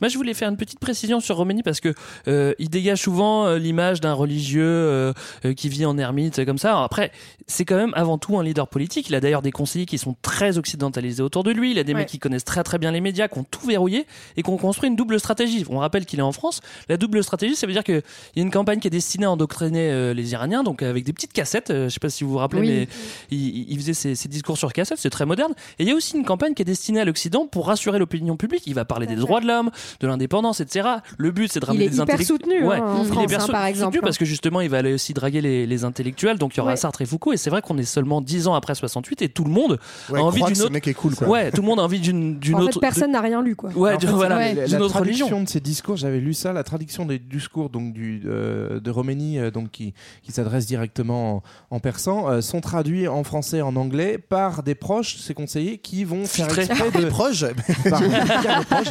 Moi, je voulais faire une petite précision sur Roménie parce que euh, il dégage souvent euh, l'image d'un religieux euh, euh, qui vit en ermite comme ça. Alors après, c'est quand même avant tout un leader politique. Il a d'ailleurs des conseillers qui sont très occidentalisés autour de lui. Il a des Ouais. mecs qui connaissent très très bien les médias, qui ont tout verrouillé et qui ont construit une double stratégie. On rappelle qu'il est en France. La double stratégie, ça veut dire qu'il y a une campagne qui est destinée à endoctriner euh, les Iraniens, donc avec des petites cassettes. euh, je sais pas si vous vous rappelez, Oui. mais il, il faisait ses, ses discours sur cassette. C'est très moderne. Et il y a aussi une campagne qui est destinée à l'Occident pour rassurer l'opinion publique. Il va parler des droits de l'homme, de l'indépendance, etc. Le but, c'est de Il ramener est des hyper intellectuels. soutenu Ouais, hein, en il est France, hein, par soutenu exemple. parce que justement, il va aller aussi draguer les, les intellectuels. Donc il y aura Ouais. Sartre et Foucault. Et c'est vrai qu'on est seulement 10 ans après 68 et tout le monde Ouais, a envie d'une ce autre. mec est cool, quoi. Ouais, tout le monde a envie d'une En autre. fait, personne n'a rien lu, quoi. Ouais, En de- fait, voilà, la- traduction religion. de ces discours, j'avais lu ça, la traduction des discours donc du euh, de Roménie, euh, donc qui, qui s'adresse directement en, en persan, euh, sont traduits en français, et en anglais par des proches, ses conseillers, qui vont faire exprès de Proche, par, par, proches,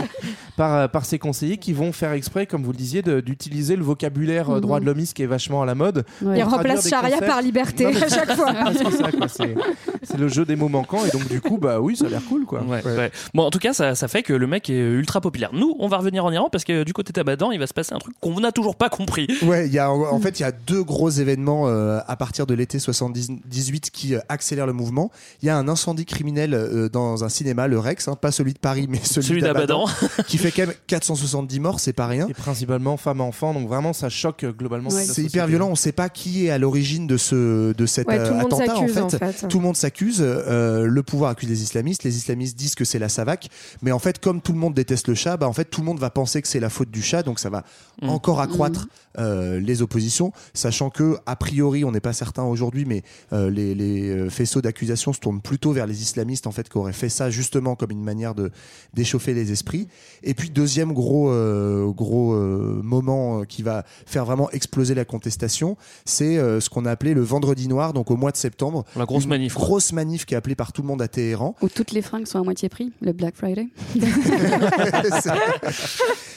par, euh, par ses conseillers qui vont faire exprès, comme vous le disiez, de- d'utiliser le vocabulaire euh, Mhm. droit de l'hommiste qui est vachement à la mode. Ouais. Traduire remplace charia concepts. par liberté Non, à chaque fois. Ah, c'est le jeu des mots manquants et donc du coup, bah oui, ça a l'air cool quoi. Ouais, ouais. Bon, en tout cas, ça, ça fait que le mec est ultra populaire. Nous, on va revenir en Iran parce que du côté Tabadan, il va se passer un truc qu'on n'a toujours pas compris. Ouais, il y a, en fait, il y a deux gros événements euh, à partir de l'été 78 qui euh, accélèrent le mouvement. Il y a un incendie criminel euh, dans un cinéma, le Rex, hein, pas celui de Paris, mais celui, Celui d'Abadan, qui fait quand même 470 morts, c'est pas rien. Et principalement femmes enfants, donc vraiment ça choque euh, globalement. Ouais. C'est hyper violent. On sait pas qui est à l'origine de ce de cet Ouais, euh, tout le monde attentat. En fait. en fait. tout le monde s'accuse. euh, le pouvoir accuse les islamistes. Les islamistes disent que c'est la Savak. Mais en fait, comme tout le monde déteste le chat, bah en fait tout le monde va penser que c'est la faute du chat. Donc ça va Mm. encore accroître euh, les oppositions, sachant que a priori, on n'est pas certain aujourd'hui, mais euh, les, les, euh, faisceaux d'accusation se tournent plutôt vers les islamistes en fait qui auraient fait ça justement comme une manière de d'échauffer les esprits. Et puis deuxième gros euh, gros euh, moment qui va faire vraiment exploser la contestation, c'est euh, ce qu'on a appelé le Vendredi Noir, donc au mois de septembre. La grosse Une manif. Grosse manif qui est appelée par tout le monde à Téhéran. Où toutes les fringues sont à moitié prix, le Black Friday.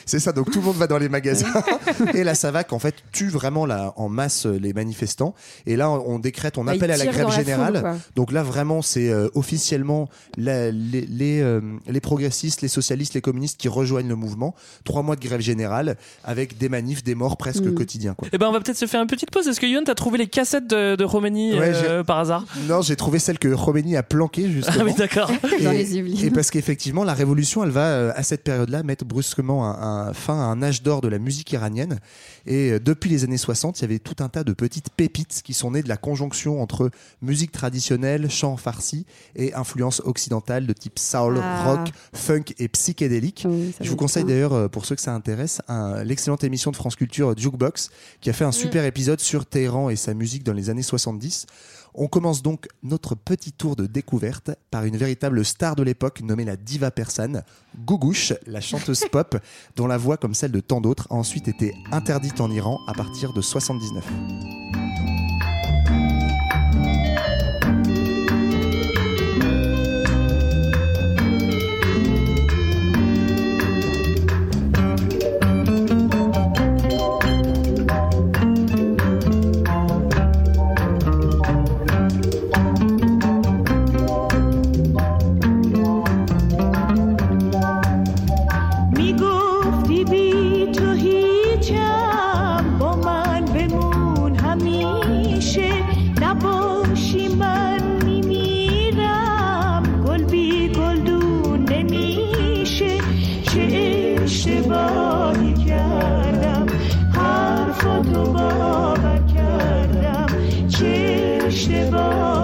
C'est- ça, donc tout le monde va dans les magasins. Et la Savac, en fait, tue vraiment la, en masse euh, les manifestants. Et là, on décrète, on Bah, appelle à la grève la générale. donc là, vraiment, c'est euh, officiellement la- les, les, euh, les progressistes, les socialistes, les communistes qui rejoignent le mouvement. Trois mois de grève générale avec des manifs, des morts presque Mm. quotidiens. Quoi. Eh ben, on va peut-être se faire une petite pause. Est-ce que Yohan, t'as trouvé les cassettes de, de Roménie Ouais, euh, par hasard? Non, j'ai trouvé celle que Khomeini a planquée justement. Ah oui, d'accord. Et-. Et parce qu'effectivement, la révolution, elle va euh, à cette période-là mettre brusquement un, un- fin à un âge d'or de la musique iranienne. Et euh, depuis les années 60, il y avait tout un tas de petites pépites qui sont nées de la conjonction entre musique traditionnelle, chant farsi et influence occidentale de type soul, Ah. rock, funk et psychédélique. Oui, Je vous conseille d'ailleurs, euh, pour ceux que ça intéresse, l'excellente émission de France Culture Jukebox qui a fait un super épisode sur Téhéran et sa musique dans les années 70. On commence donc notre petit tour de découverte par une véritable star de l'époque nommée la diva persane, Gougouche, la chanteuse pop, dont la voix, comme celle de tant d'autres, a ensuite été interdite en Iran à partir de 79. حرفاتو باور کردم. چه اشتباهی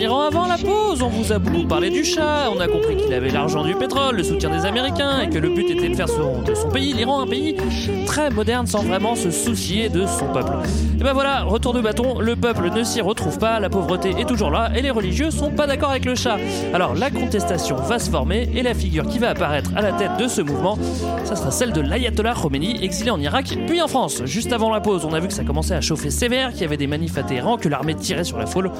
Iran. Avant la pause, on vous a beaucoup parlé du Shah. On a compris qu'il avait l'argent du pétrole, le soutien des Américains et que le but était de faire de son pays, l'Iran, un pays très moderne sans vraiment se soucier de son peuple. Et ben voilà, retour de bâton, le peuple ne s'y retrouve pas, la pauvreté est toujours là et les religieux sont pas d'accord avec le Shah. Alors la contestation va se former et la figure qui va apparaître à la tête de ce mouvement, ça sera celle de l'ayatollah Khomeini, exilé en Irak puis en France. Juste avant la pause, on a vu que ça commençait à chauffer sévère, qu'il y avait des manifs à Téhéran, que l'armée tirait sur la foule,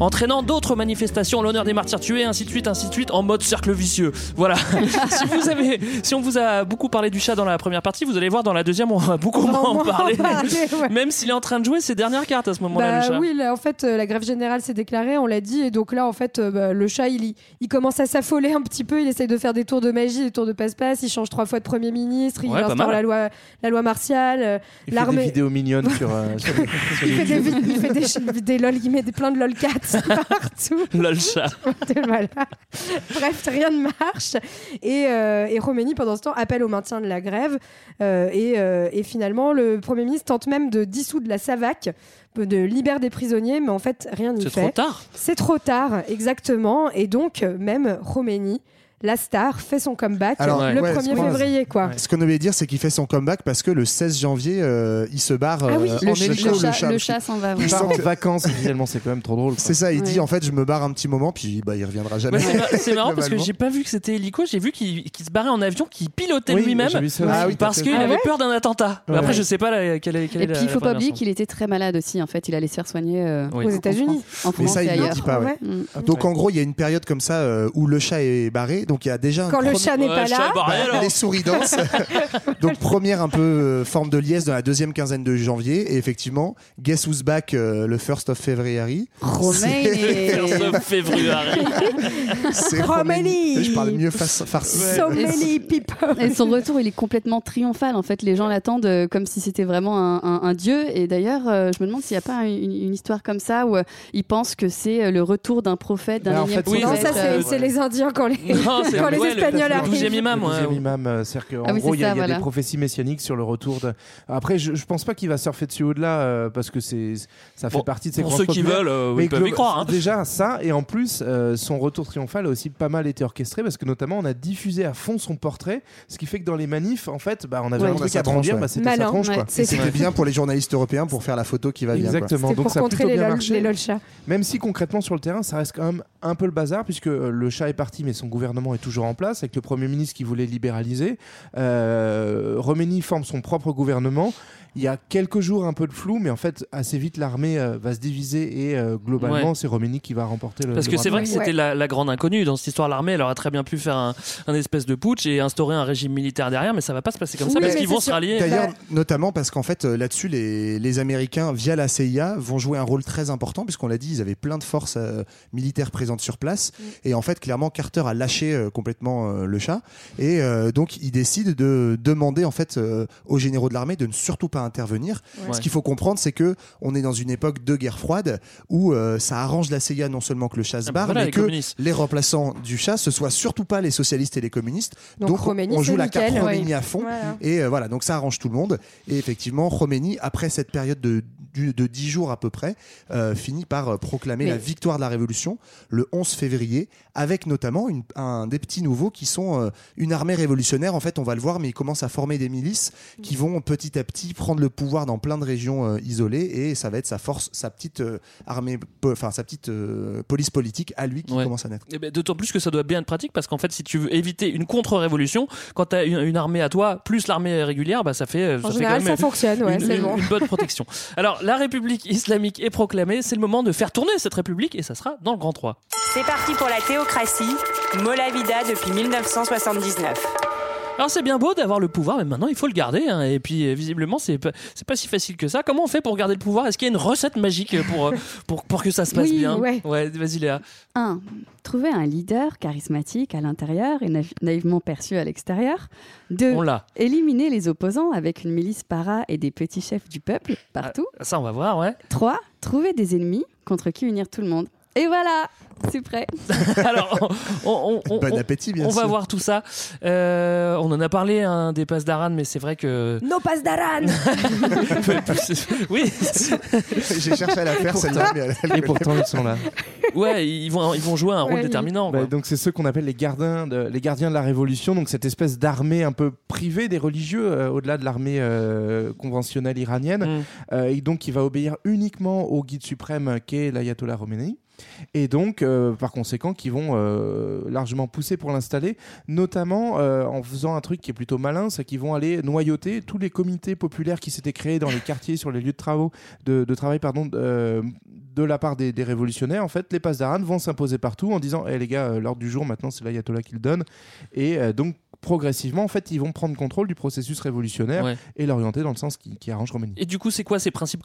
entraînant d'autres manifestations en l'honneur des martyrs tués, ainsi de suite, ainsi de suite, en mode cercle vicieux. Voilà. si, vous avez, si on vous a beaucoup parlé du chat dans la première partie, vous allez voir dans la deuxième, on va beaucoup moins en parler. ouais. Même s'il est en train de jouer ses dernières cartes à ce moment-là, Bah chat. oui, là, en fait, euh, la grève générale s'est déclarée, on l'a dit, et donc là, en fait, euh, bah, le chat, il, il commence à s'affoler un petit peu, il essaye de faire des tours de magie, des tours de passe-passe, il change trois fois de premier ministre, il Ouais, instaure la loi, la loi martiale, euh, Il fait des l'armée. vidéos mignonnes sur, euh, sur, sur Il fait, des, YouTube. vid- il fait des, des lol, il met des, plein de lolcats partout. Lol chat. Voilà. Bref, rien ne marche. Et, euh, et Khomeini, pendant ce temps, appelle au maintien de la grève. Euh, et, euh, et finalement, le Premier ministre tente même de dissoudre la SAVAC, de libérer des prisonniers, mais en fait, rien n'y C'est fait. trop tard. C'est trop tard, exactement. Et donc, même Khomeini, la star, fait son comeback le ouais, 1er ce qu'on- février. Quoi. Ce qu'on oubliait de dire, c'est qu'il fait son comeback parce que le 16 janvier, euh, il se barre Ah oui, euh, le en hélico, le chat- le chat. s'en va, Il part en vacances, finalement, c'est quand même trop drôle. C'est ça, il Ouais. dit en fait, je me barre un petit moment, puis bah, il reviendra jamais. Ouais, c'est mar- c'est marrant parce que j'ai pas vu que c'était hélico, j'ai vu qu'il se barrait en avion, qu'il pilotait Oui, lui-même. Ah oui, parce t'as qu'il Ah avait ouais peur d'un attentat. Après, je sais pas la- quelle est, quelle Et puis il faut pas oublier qu'il était très malade aussi. En fait, il a les serre soigner euh. Aux États-Unis. Mais ça, il ne dit pas. Mm. Donc en gros, il y a une période comme ça où le chat est barré. Donc il y a déjà un Quand le chat n'est pas là, Bah, les souris dansent. Donc première un peu euh, forme de liesse dans la deuxième quinzaine de janvier. Et effectivement, Guess Who's Back euh, le 1st of February. Khomeini. First of February. C'est Khomeini. Je parlais mieux farci. so many people. Et son retour, il est complètement triomphal. En fait, les gens l'attendent euh, comme si c'était vraiment un, un- un dieu. Et d'ailleurs, euh, je me demande s'il n'y a pas une, une histoire comme ça où euh, ils pensent que c'est euh, le retour d'un prophète, d'un en fait, oui, Non, ça, c'est euh, c'est les Indiens quand les, Non, c'est quand les le- Espagnols le arrivent. douzième imam. Le ouais. deuxième imam, euh, c'est-à-dire qu'en Ah oui, gros, il y a, ça, il y a voilà. des prophéties messianiques sur le retour de. Après, je, je pense pas qu'il va surfer dessus au-delà euh, parce que c'est ça fait Bon, partie de ses Pour ceux qui veulent, euh, Mais ils peuvent y glo- croire. hein. Déjà ça, et en plus, euh, son retour triomphal a aussi pas mal été orchestré parce que notamment on a diffusé à fond son portrait, ce qui fait que dans les manifs, en fait, bah, on avait Ouais. un truc à brandir, bah, c'était sa tronche. C'était bien pour les journalistes européens pour faire la photo qui va bien. Exactement, donc ça a plutôt bien marché. Même si concrètement sur le terrain, ça reste quand même un peu le bazar, puisque euh, le chat est parti, mais son gouvernement est toujours en place, avec le Premier ministre qui voulait libéraliser. Euh, Khomeini forme son propre gouvernement. Il y a quelques jours un peu de flou, mais en fait, assez vite, l'armée euh, va se diviser et euh, globalement, Ouais. c'est Khomeini qui va remporter le Parce le que c'est vrai que c'était la, la grande inconnue dans cette histoire. L'armée, elle aurait très bien pu faire un, un espèce de putsch et instaurer un régime militaire derrière, mais ça va pas se passer comme ça parce qu'ils vont se rallier. D'ailleurs, Bah- notamment parce qu'en fait, euh, là-dessus, les, les Américains, via la CIA, vont jouer un rôle très important, puisqu'on l'a dit, ils avaient plein de forces euh, militaires présentes sur place. Mm. Et en fait, clairement, Carter a lâché euh, complètement euh, le chat. Et euh, donc, il décide de demander, en fait, euh, aux généraux de l'armée de ne surtout pas intervenir. Ouais. Ce qu'il faut comprendre, c'est que on est dans une époque de guerre froide où euh, ça arrange la CIA non seulement que le chat se Ah bah barre, voilà, mais les que communistes. les remplaçants du chat, ce soit surtout pas les socialistes et les communistes. Donc, Donc, Khomeini, on joue la nickel, carte ouais. à fond. Voilà. Et euh, voilà, donc ça arrange tout le monde. Et effectivement, Khomeini, après cette période de, de 10 jours à peu près, euh, finit par euh, proclamer Mais- la victoire de la Révolution le 11 février, avec notamment une- un des petits nouveaux qui sont euh, une armée révolutionnaire. En fait, on va le voir, mais il commence à former des milices qui vont petit à petit prendre le pouvoir dans plein de régions euh, isolées. Et ça va être sa force, sa petite euh, armée, enfin sa petite euh, police politique à lui qui Ouais. commence à naître. Eh ben, D'autant plus que ça doit bien être pratique parce qu'en fait, si tu veux éviter une contre-révolution, quand tu as une, une armée à toi plus l'armée régulière, bah, ça fait, ça En fait général, quand même ça fonctionne, ouais, une- bon. une bonne protection. Alors, la République islamique est proclamée, c'est le moment de faire tourner cette République et ça sera dans le Grand 3. C'est parti pour la théocratie. Molavida depuis 1979. Alors c'est bien beau d'avoir le pouvoir, mais maintenant il faut le garder. hein. Et puis euh, visiblement c'est pas, c'est pas si facile que ça. Comment on fait pour garder le pouvoir? Est-ce qu'il y a une recette magique pour, euh, pour, pour que ça se passe Oui, bien? ouais. vas-y Léa. 1. Trouver un leader charismatique à l'intérieur et naïvement perçu à l'extérieur. 2. On l'a. Éliminer les opposants avec une milice para et des petits chefs du peuple partout. Ça on va voir, ouais. 3. Trouver des ennemis contre qui unir tout le monde. Et voilà, c'est prêt. Alors, on, on- on- Bon on- appétit, bien on va voir tout ça. Euh, on en a parlé hein, des passes d'Aran, mais c'est vrai que. No passe d'Aran oui. J'ai cherché à la faire, celle-là, mais elle- elle Et pourtant, ils sont là. Ouais, ils vont, ils vont jouer un rôle Ouais, déterminant. Bah, donc c'est ceux qu'on appelle les gardiens, de, les gardiens de la révolution, donc cette espèce d'armée un peu privée des religieux euh, au-delà de l'armée euh, conventionnelle iranienne, Mm. Euh, et donc qui va obéir uniquement au guide suprême qu'est l'ayatollah Khomeini. Et donc, euh, par conséquent, qui vont euh, largement pousser pour l'installer, notamment euh, en faisant un truc qui est plutôt malin, c'est qu'ils vont aller noyauter tous les comités populaires qui s'étaient créés dans les quartiers, sur les lieux de travaux, de, de travail, pardon, euh, de la part des, des révolutionnaires. En fait, les passes d'Aran vont s'imposer partout en disant, Eh les gars, l'ordre du jour maintenant, c'est l'ayatollah qui le donne. Et euh, donc, progressivement, en fait, ils vont prendre contrôle du processus révolutionnaire Ouais. et l'orienter dans le sens qui, qui arrange Khomeini. Et du coup, c'est quoi ces principes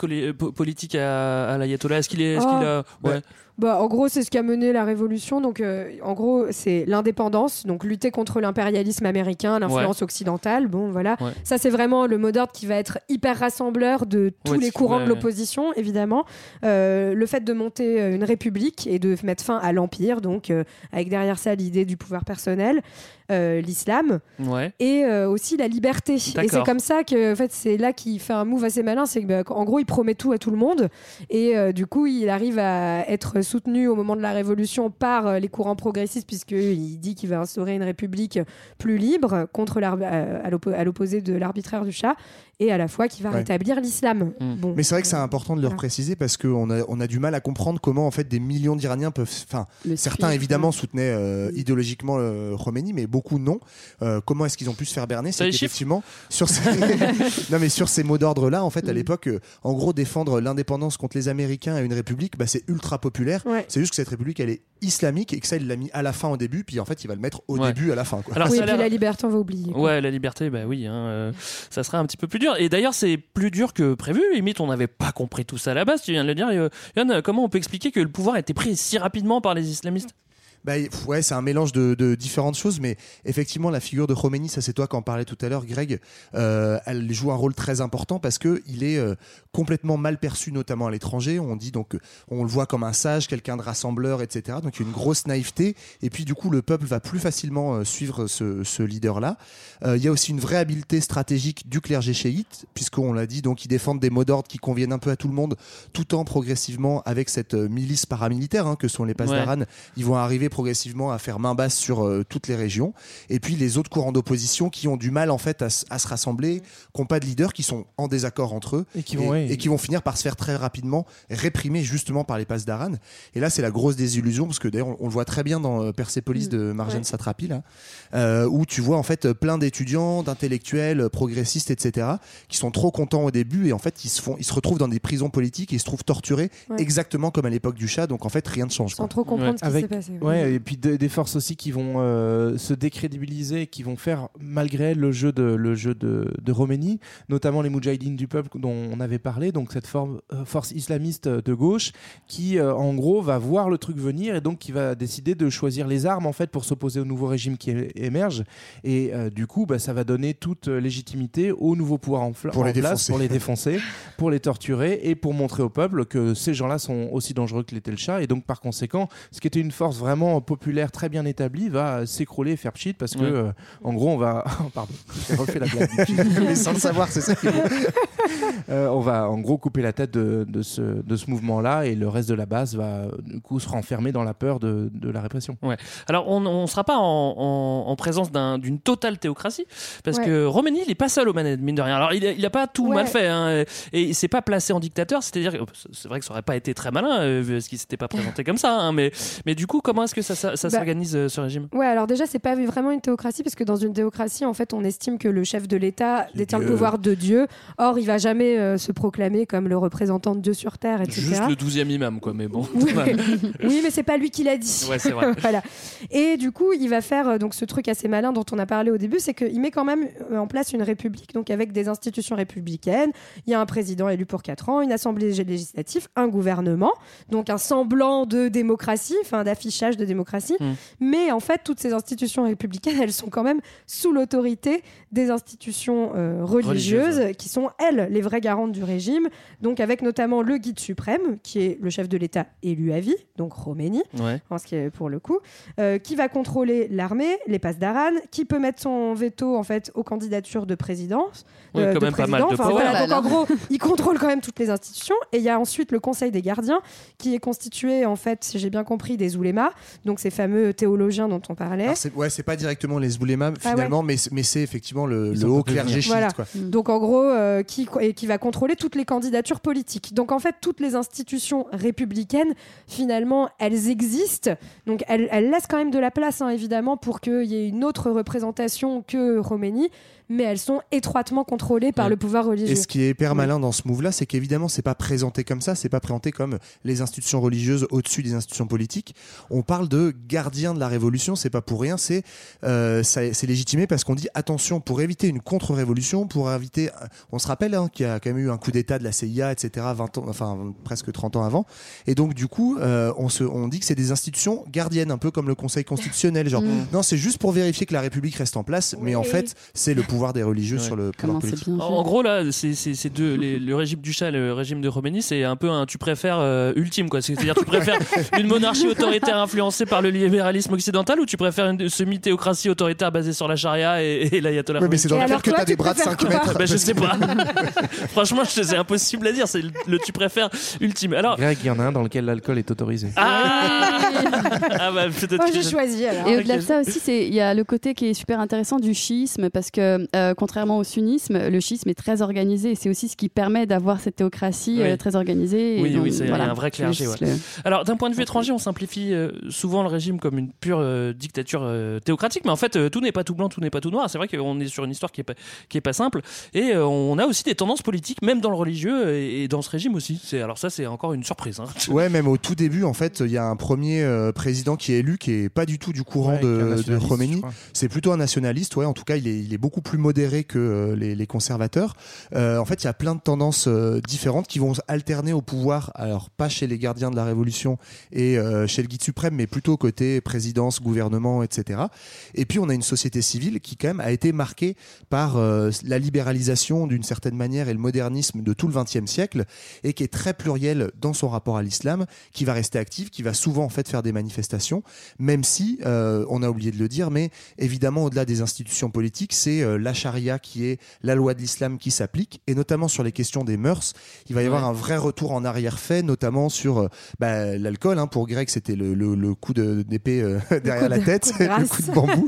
politiques à, à l'ayatollah? Est-ce qu'il est, Oh. qu'il a- ouais. Bah, en gros, c'est ce qui a mené la révolution. Donc, euh, en gros, c'est l'indépendance, donc lutter contre l'impérialisme américain, l'influence occidentale. Bon, voilà. Ouais. Ça, c'est vraiment le mot d'ordre qui va être hyper rassembleur de tous Ouais, les courants de l'opposition, évidemment. Euh, le fait de monter euh, une république et de mettre fin à l'empire, donc euh, avec derrière ça l'idée du pouvoir personnel, euh, l'islam Ouais. et euh, aussi la liberté. Et c'est comme ça que, en fait, c'est là qu'il fait un move assez malin, c'est que, bah, en gros, il promet tout à tout le monde, et euh, du coup, il arrive à être soutenu au moment de la Révolution par euh, les courants progressistes, puisqu'il dit qu'il va instaurer une république plus libre contre euh, à l'oppo- à l'opposé de l'arbitraire du chat, et à la fois qui va Ouais. rétablir l'islam. Hmm. Bon. Mais c'est vrai que c'est important de le Voilà. préciser parce qu'on a, on a du mal à comprendre comment en fait des millions d'Iraniens peuvent. Enfin, certains évidemment soutenaient euh, idéologiquement euh, Khomeini, mais beaucoup non. Euh, comment est-ce qu'ils ont pu se faire berner? C'est qu'effectivement sur ces... non mais sur ces mots d'ordre là, en fait, à l'époque, euh, en gros, défendre l'indépendance contre les Américains et une république, bah, c'est ultra populaire. Ouais. C'est juste que cette république, elle est islamique et que ça, il l'a mis à la fin au début, puis en fait, il va le mettre au Ouais. début à la fin. Quoi. Alors, oui, et puis la liberté, on va oublier. quoi. Ouais, la liberté, bah oui, hein, euh, ça sera un petit peu plus dur. Et d'ailleurs, c'est plus dur que prévu. Limite, on n'avait pas compris tout ça à la base. Tu viens de le dire, Yann. Comment on peut expliquer que le pouvoir a été pris si rapidement par les islamistes? Bah, ouais, c'est un mélange de, de différentes choses, mais effectivement, la figure de Khomeini, ça c'est toi qui en parlais tout à l'heure, Greg, euh, elle joue un rôle très important parce que il est euh, complètement mal perçu, notamment à l'étranger. On dit donc, on le voit comme un sage, quelqu'un de rassembleur, etc. Donc il y a une grosse naïveté, et puis du coup, le peuple va plus facilement euh, suivre ce, ce leader-là. Il y a aussi une vraie habileté stratégique du clergé chiite, puisqu'on l'a dit, donc ils défendent des mots d'ordre qui conviennent un peu à tout le monde, tout en progressivement avec cette milice paramilitaire hein, que sont les Ouais. Pasdaran, ils vont arriver progressivement à faire main basse sur euh, toutes les régions. Et puis les autres courants d'opposition qui ont du mal en fait à, à se rassembler, qui n'ont pas de leader, qui sont en désaccord entre eux Et qui vont, ouais, et qui vont finir par se faire très rapidement réprimer justement par les Pasdaran. Et là c'est la grosse désillusion parce que d'ailleurs on, on le voit très bien dans euh, Persépolis de Marjane Ouais. Satrapi là, euh, où tu vois en fait plein d'étudiants, d'intellectuels, progressistes, etc. qui sont trop contents au début et en fait ils se font, ils se retrouvent dans des prisons politiques et ils se trouvent torturés Ouais. exactement comme à l'époque du chat. Donc en fait rien ne change. Sans quoi. trop comprendre ce qui s'est passé. Ouais, et puis de- des forces aussi qui vont euh, se décrédibiliser, qui vont faire malgré le jeu de le jeu de, de Roménie, notamment les Moudjahidines du peuple dont on avait parlé, donc cette forme, euh, force islamiste de gauche qui euh, en gros va voir le truc venir et donc qui va décider de choisir les armes en fait pour s'opposer au nouveau régime qui émerge et euh, du coup bah, ça va donner toute légitimité au nouveau pouvoir en, Pour les place défoncer. pour les défoncer, pour les torturer et pour montrer au peuple que ces gens-là sont aussi dangereux que l'était le chat et donc par conséquent ce qui était une force vraiment populaire très bien établie va s'écrouler et faire pchit parce que Ouais. euh, en gros on va pardon j'ai refait la blague Mais sans le savoir, c'est ça qui est beau. Euh, on va en gros couper la tête de, de ce, de ce mouvement-là et le reste de la base va du coup se renfermer dans la peur de, de la répression. Ouais. Alors, on ne sera pas en, en- en présence d'un- d'une totale théocratie, parce Ouais. que Roménie, il est pas seul aux manettes, mine de rien. Alors, il a, il a pas tout Ouais. mal fait, hein, et il s'est pas placé en dictateur, c'est-à-dire, que- c'est vrai que ça aurait pas été très malin, euh, vu ce qu'il s'était pas présenté comme ça, hein, mais, mais du coup, comment est-ce que ça, ça, ça Bah, s'organise, euh, ce régime Ouais, alors déjà, c'est pas vraiment une théocratie, parce que dans une théocratie, en fait, on estime que le chef de l'État détient le pouvoir de Dieu. Or, il va jamais euh, se proclamer comme le représentant de Dieu sur Terre, etc. Juste le 12e imam, quoi, mais bon. Oui, oui, mais c'est pas lui qui l'a dit. Ouais, c'est vrai. voilà. Et du coup, il va faire euh, donc ce truc assez malin dont on a parlé au début, c'est qu'il met quand même euh, en place une république, donc avec des institutions républicaines. Il y a un président élu pour 4 ans, une assemblée législative, un gouvernement, donc un semblant de démocratie, enfin d'affichage de démocratie. Mm. Mais en fait, toutes ces institutions républicaines, elles sont quand même sous l'autorité des institutions euh, religieuses, Religieuses, qui sont, elles, les vraies garantes du régime. Donc, avec notamment le guide suprême, qui est le chef de l'État élu à vie, donc Khomeini, Ouais. en ce qui est pour le coup, euh, qui va contrôler l'armée, les passes d'Aran, qui peut mettre son veto en fait aux candidatures de présidence. Euh, quand de même pas mal président. de Enfin, voilà, donc en gros, il contrôle quand même toutes les institutions. Et il y a ensuite le Conseil des gardiens, qui est constitué en fait, si j'ai bien compris, des oulémas, donc ces fameux théologiens dont on parlait. Alors, ouais, c'est pas directement les Zboulémas Ah finalement, mais c'est effectivement le, haut clergé chiite. Voilà. Quoi. Donc en gros, euh, qui, et qui va contrôler toutes les candidatures politiques. Donc en fait, toutes les institutions républicaines, finalement, elles existent. Donc elles, elles laissent quand même de la place, hein, évidemment, pour qu'il y ait une autre représentation que Roménie, mais elles sont étroitement contrôlées par Ouais. le pouvoir religieux. Et ce qui est hyper malin dans ce move-là, c'est qu'évidemment, c'est pas présenté comme ça, c'est pas présenté comme les institutions religieuses au-dessus des institutions politiques. On parle de gardiens de la révolution, c'est pas pour rien, c'est euh, c'est légitimé parce qu'on dit attention pour éviter une contre-révolution, pour éviter. On se rappelle hein, qu'il y a quand même eu un coup d'État de la CIA, etc. 20 ans, enfin presque 30 ans avant. Et donc du coup, euh, on se, on dit que c'est des institutions gardiennes, un peu comme le Conseil constitutionnel, genre Mm. non, c'est juste pour vérifier que la République reste en place, mais en fait, c'est le pouvoir des religieux Ouais. sur le Comment pouvoir politique. En, gros, là, c'est deux, les- le régime du chat et le régime de Khomeini, c'est un peu un tu préfères euh, ultime, quoi. C'est-à-dire, tu préfères une monarchie autoritaire influencée par le libéralisme occidental ou tu préfères une semi-théocratie autoritaire basée sur la charia et, et l'ayatollah Ouais, mais c'est dans alors que t'as des bras de préfères 5 quoi mètres. Ben, je sais pas. Franchement, c'est impossible à dire. C'est le, le tu préfères ultime. Alors, Greg, il y en a un dans lequel l'alcool est autorisé. ah, ah bah, peut-être Moi, je- choisi alors. Et au-delà de ça aussi, c'est- il y a le côté qui est super intéressant du chiisme parce que euh, contrairement au sunnisme, le chiisme est très organisé et c'est aussi ce qui permet d'avoir cette théocratie Oui. euh, très organisée. et Oui, donc, oui, c'est- voilà. un vrai clergé, juste ouais. le- Alors, d'un point de vue étranger, on simplifie euh, souvent le régime comme une pure euh, dictature euh, théocratique, mais en fait, euh, tout n'est pas tout blanc, tout n'est pas tout noir. C'est vrai qu'on est sur une histoire qui est pas, qui est pas simple, et euh, on a aussi des tendances politiques, même dans le religieux et, et dans ce régime aussi. C'est alors ça, c'est encore une surprise. hein. Ouais, même au tout début, en fait, il y a un premier euh, président qui est élu qui est pas du tout du courant Ouais, de, de Khomeini. C'est plutôt un nationaliste, ouais. En tout cas, il est, il est beaucoup plus modéré que euh, les, conservateurs. Euh, en fait, il y a plein de tendances euh, différentes qui vont alterner au pouvoir. Alors, pas chez les gardiens de la Révolution et chez le guide suprême, mais plutôt côté présidence, gouvernement, etc. Et puis, on a une société civile qui, quand même, a été marquée par la libéralisation d'une certaine manière et le modernisme de tout le XXe siècle et qui est très plurielle dans son rapport à l'islam, qui va rester active, qui va souvent en fait faire des manifestations, même si on a oublié de le dire, mais évidemment au-delà des institutions politiques, c'est euh, la charia qui est la loi de l'islam qui s'applique, et notamment sur les questions des mœurs, il va y avoir Ouais. un vrai retour en arrière fait, notamment sur euh, bah, l'alcool. hein, pour Greg, c'était le, le- le coup de- d'épée euh, derrière coup la de- tête, coup de le coup de bambou,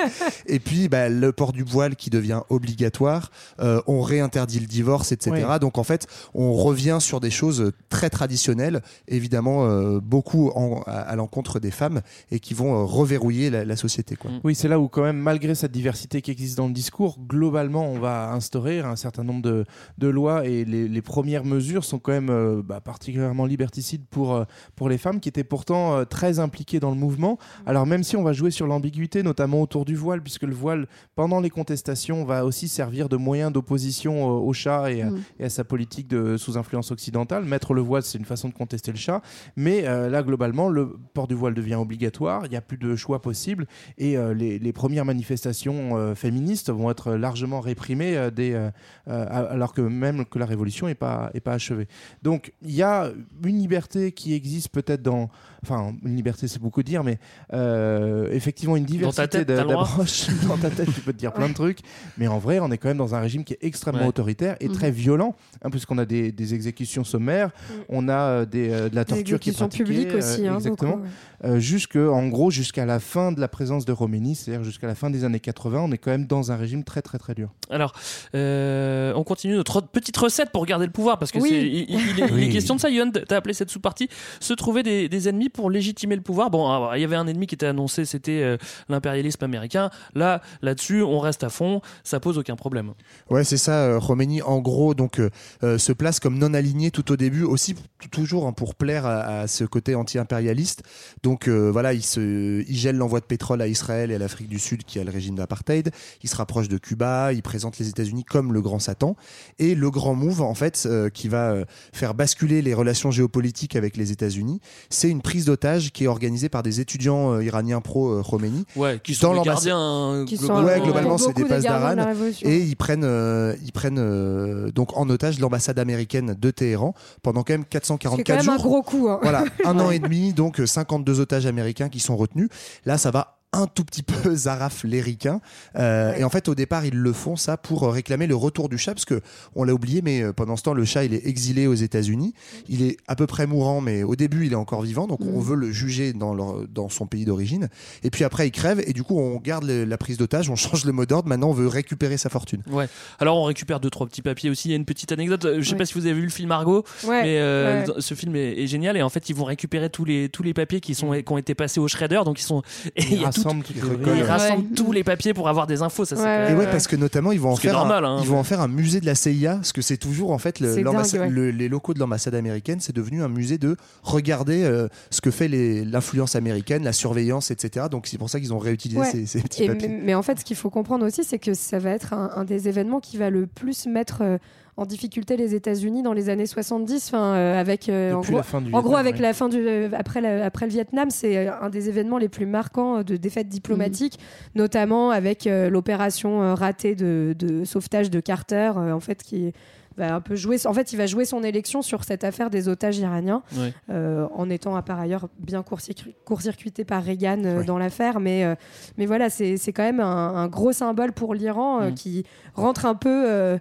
et puis bah, le port du voile qui devient obligatoire. Euh, on réinterdit le divorce, etc. Donc en fait, on revient sur des choses très traditionnelles, évidemment euh, beaucoup en- à, à l'encontre des femmes et qui vont euh, reverrouiller la, la société. Quoi. Oui, c'est là où quand même, malgré cette diversité qui existe dans le discours, globalement, on va instaurer un certain nombre de, de lois et les, les premières mesures sont quand même euh, bah, particulièrement liberticides pour, euh, pour les femmes qui étaient pourtant euh, très impliquées dans le mouvement. Alors même si on va jouer sur l'ambiguïté, notamment autour du voile, puisque le voile, pendant les contestations, va aussi servir de moyen d'opposition au chat et, à- Mm. et à sa politique de sous influence occidentale. Mettre le voile, c'est une façon de contester le chat, mais là, globalement, le port du voile devient obligatoire, il n'y a plus de choix possible, et les, les premières manifestations féministes vont être largement réprimées, euh, dès, euh, euh, alors que même que la révolution n'est pas, est pas achevée. Donc il y a une liberté qui existe peut-être dans... Enfin, une liberté, c'est beaucoup dire, mais euh, effectivement une diversité d'approches. dans ta tête, tu peux te dire plein de trucs, mais en vrai, on est quand même dans un régime qui est extrêmement Ouais. autoritaire et Mhm. très violent, hein, puisqu'on a des, des exécutions sommaires, on a euh, des, euh, de la Des torture qui est exécutions pratiquée, publiques aussi, euh, hein, exactement. beaucoup, ouais. Euh, jusque, en gros, jusqu'à la fin de la présence de Roménie, c'est-à-dire jusqu'à la fin des années 80, on est quand même dans un régime très très très dur. Alors, euh, on continue notre petite recette pour garder le pouvoir parce que Oui. c'est, il, il- il est, il est Oui. question de ça. Yohan, t'as appelé cette sous-partie se trouver des, des ennemis pour légitimer le pouvoir. Bon, alors, il y avait un ennemi qui était annoncé, c'était euh, l'impérialisme américain. Là, là-dessus, on reste à fond, ça pose aucun problème. Ouais, c'est ça. euh, Khomeini, en gros, donc euh, euh, se place comme non aligné tout au début, aussi toujours hein, pour plaire à, ce côté anti-impérialiste. Donc euh, voilà, il, se, il gèle l'envoi de pétrole à Israël et à l'Afrique du Sud qui a le régime d'apartheid. Il se rapproche de Cuba, il présente les États-Unis comme le grand Satan. Et le grand move, en fait, euh, qui va euh, faire basculer les relations géopolitiques avec les États-Unis, c'est une prise d'otage qui est organisée par des étudiants euh, iraniens pro-Khomeini. Ouais, qui sont les l'ambassade- gardiens Qui sont, globalement. Ouais, euh, globalement, c'est des la d'Aran. Et ils prennent, euh, ils prennent euh, donc en otage l'ambassade américaine de Téhéran pendant quand même C'est 444 quand même jours. un gros coup. hein. Voilà, un an et demi, donc euh, 52 otages américains qui sont retenus. Là, ça va un tout petit peu zaraf les ricains. Euh, Et en fait, au départ, ils le font ça pour euh, réclamer le retour du chat, parce que on l'a oublié, mais euh, pendant ce temps, le chat, il est exilé aux États-Unis. Il est à peu près mourant, mais au début, il est encore vivant, donc on veut le juger dans, leur- dans son pays d'origine. Et puis après, il crève, et du coup, on garde le- la prise d'otage, on change le mot d'ordre. Maintenant, on veut récupérer sa fortune. Ouais. Alors on récupère deux trois petits papiers aussi. Il y a une petite anecdote. Je sais Ouais. pas si vous avez vu le film Argo, Ouais, mais euh, ce film est, est génial et en fait ils vont récupérer tous les tous les papiers qui sont qui ont été passés au shredder. Donc ils sont et il Ils rassemblent toutes les ils briques. ils Ouais. rassemblent tous les papiers pour avoir des infos. Ça c'est Ouais, Et ouais, parce que notamment ils vont en faire, normal, un, hein. ils vont en faire un musée de la CIA, parce que c'est toujours en fait le- C'est l'ambassade- dingue, ouais. le- les locaux de l'ambassade américaine, c'est devenu un musée de regarder euh, ce que fait l'influence américaine, la surveillance, etc. Donc c'est pour ça qu'ils ont réutilisé Ouais. ces, ces petits Et papiers. mais, mais en fait, ce qu'il faut comprendre aussi, c'est que ça va être un, un des événements qui va le plus mettre euh, en difficulté les États-Unis dans les années 70, enfin, euh, avec euh, en gros, la fin du en gros Vietnam, avec ouais. la fin du euh, après la- après le Vietnam, c'est un des événements les plus marquants de défaite diplomatique, notamment avec euh, l'opération ratée de, de sauvetage de Carter, euh, en fait qui va un peu jouer. En fait, il va jouer son élection sur cette affaire des otages iraniens, Ouais. euh, en étant à par ailleurs bien court-circuit- court-circuité par Reagan euh, Ouais. dans l'affaire. Mais, euh, mais voilà, c'est c'est quand même un, un gros symbole pour l'Iran euh, Mm. qui rentre un peu euh,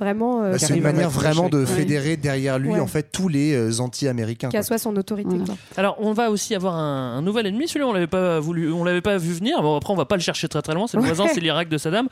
vraiment. euh, Bah, c'est une manière vraiment de fédérer derrière lui Ouais. en fait tous les euh, anti-américains. quoi. assoit son autorité. Voilà. quoi. Alors on va aussi avoir un, un nouvel ennemi. Celui-là on l'avait pas voulu, on l'avait pas vu venir. Bon après on va pas le chercher très très loin. C'est le Ouais. voisin, c'est l'Irak de Saddam.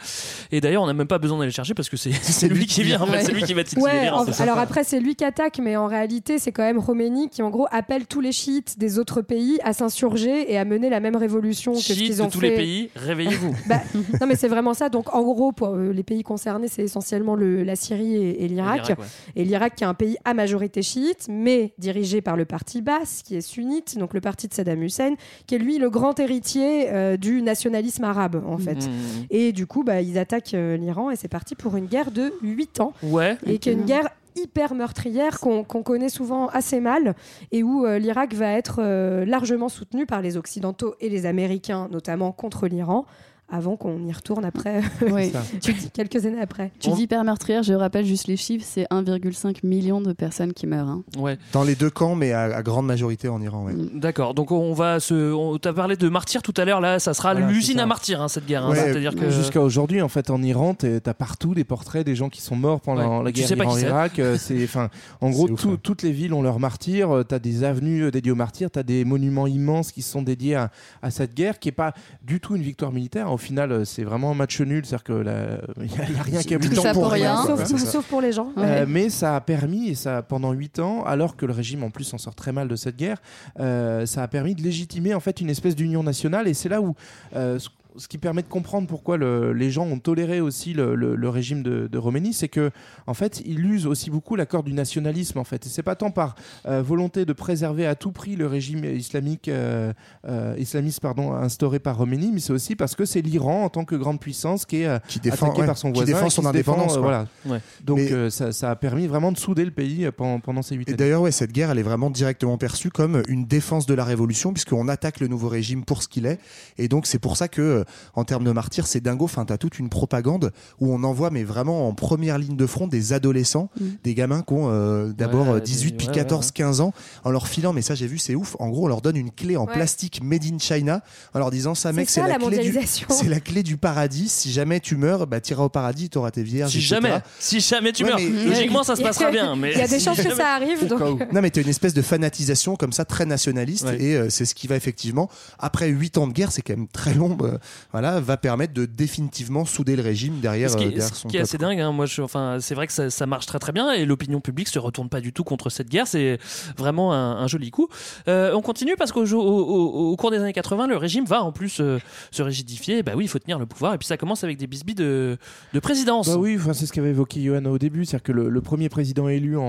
Et d'ailleurs on n'a même pas besoin d'aller le chercher parce que c'est c'est lui qui vient. En fait, c'est lui qui va titiller en- alors sympa. après c'est lui qui attaque, mais en réalité c'est quand même Khomeini qui en gros appelle tous les chiites des autres pays à s'insurger et à mener la même révolution que ce qu'ils de ont tous fait. les pays, réveillez-vous. Bah, non mais c'est vraiment ça. Donc en gros pour euh, les pays concernés c'est essentiellement le, la Syrie et, et l'Irak. L'Irak, ouais. Et l'Irak qui est un pays à majorité chiite, mais dirigé par le parti basse qui est sunnite, donc le parti de Saddam Hussein, qui est lui le grand héritier euh, du nationalisme arabe en fait. Mmh. Et du coup bah, ils attaquent euh, l'Iran et c'est parti pour une guerre de 8 ans Ouais. et qui est une guerre hyper meurtrière qu'on connaît souvent assez mal et où euh, l'Irak va être euh, largement soutenu par les Occidentaux et les Américains, notamment contre l'Iran, avant qu'on y retourne après, Oui. Tu dis quelques années après. Tu dis hyper meurtrière, je rappelle juste les chiffres, c'est 1,5 million de personnes qui meurent. hein. Ouais. Dans les deux camps, mais à, à grande majorité en Iran. ouais. D'accord. Donc on va se. On t'a parlé de martyrs tout à l'heure. Là, ça sera l'usine à martyrs hein, cette guerre. hein. Ouais, C'est-à-dire que. Jusqu'à aujourd'hui, en fait, en Iran, t'as partout des portraits des gens qui sont morts pendant Ouais. la Tu guerre sais c'est. Iran-Irak. Euh, C'est, enfin, en gros, ouf, toutes les villes ont leurs martyrs. Euh, T'as des avenues euh, dédiées aux martyrs. T'as des monuments immenses qui sont dédiés à, à cette guerre, qui est pas du tout une victoire militaire. Au final, euh, c'est vraiment un match nul. C'est-à-dire que il y, a- rien qui est ça pour rien. quoi. Sauf, pour les gens. Euh, mais ça a permis, et ça pendant 8 ans, alors que le régime en plus s'en sort très mal de cette guerre, euh, ça a permis de légitimer en fait une espèce d'union nationale. Et c'est là où euh, ce, ce qui permet de comprendre pourquoi le- les gens ont toléré aussi le, le- le régime de, de Khomeini, c'est que en fait, il use aussi beaucoup l'accord du nationalisme en fait. Et c'est pas tant par euh, volonté de préserver à tout prix le régime islamique, euh, euh, islamiste pardon, instauré par Khomeini, mais c'est aussi parce que c'est l'Iran en tant que grande puissance qui est euh, Qui défend, attaqué ouais, par son qui voisin, défend et qui son se défend, indépendance. euh, voilà. Ouais. Donc Mais- euh, ça, ça a permis vraiment de souder le pays pendant, pendant ces huit Et années. d'ailleurs, ouais, cette guerre, elle est vraiment directement perçue comme une défense de la révolution, puisqu'on attaque le nouveau régime pour ce qu'il est. Et donc, c'est pour ça que, euh, en termes de martyrs, c'est dingo. Enfin, t'as toute une propagande où on envoie, mais vraiment en première ligne de front, des adolescents, Mm. des gamins qui ont euh, d'abord Ouais, euh, 18 des- puis ouais, 14, ouais, 15 ans, en leur filant, mais ça, j'ai vu, c'est ouf. En gros, on leur donne une clé en Ouais. plastique made in China, en leur disant, ça, mec, c'est la, la clé du. C'est la clé du paradis. Si jamais tu meurs, bah, t'iras au paradis, t'auras tes vierges. Si etc. jamais, si jamais tu Ouais, meurs, mais- logiquement ça se passera bien. Mais Il y a des si chances que jamais- ça arrive. Donc... Non, mais t'as une espèce de fanatisation comme ça, très nationaliste, Ouais. et euh, c'est ce qui va effectivement, après 8 ans de guerre, c'est quand même très long, euh, voilà, va permettre de définitivement souder le régime derrière, Ce qui, euh, est- derrière ce son qui est assez dingue, hein, moi, je, enfin, c'est vrai que ça, ça marche très très bien et l'opinion publique se retourne pas du tout contre cette guerre. C'est vraiment un, un joli coup. Euh, on continue parce qu'au au, au- au cours des années 80, le régime va en plus euh, se rigidifier. Bah oui, il faut tenir le pouvoir et puis ça commence avec des bisbis de, de présidence. Bah oui, enfin, c'est ce qu'avait évoqué Johan au début, c'est-à-dire que le, le premier président élu en,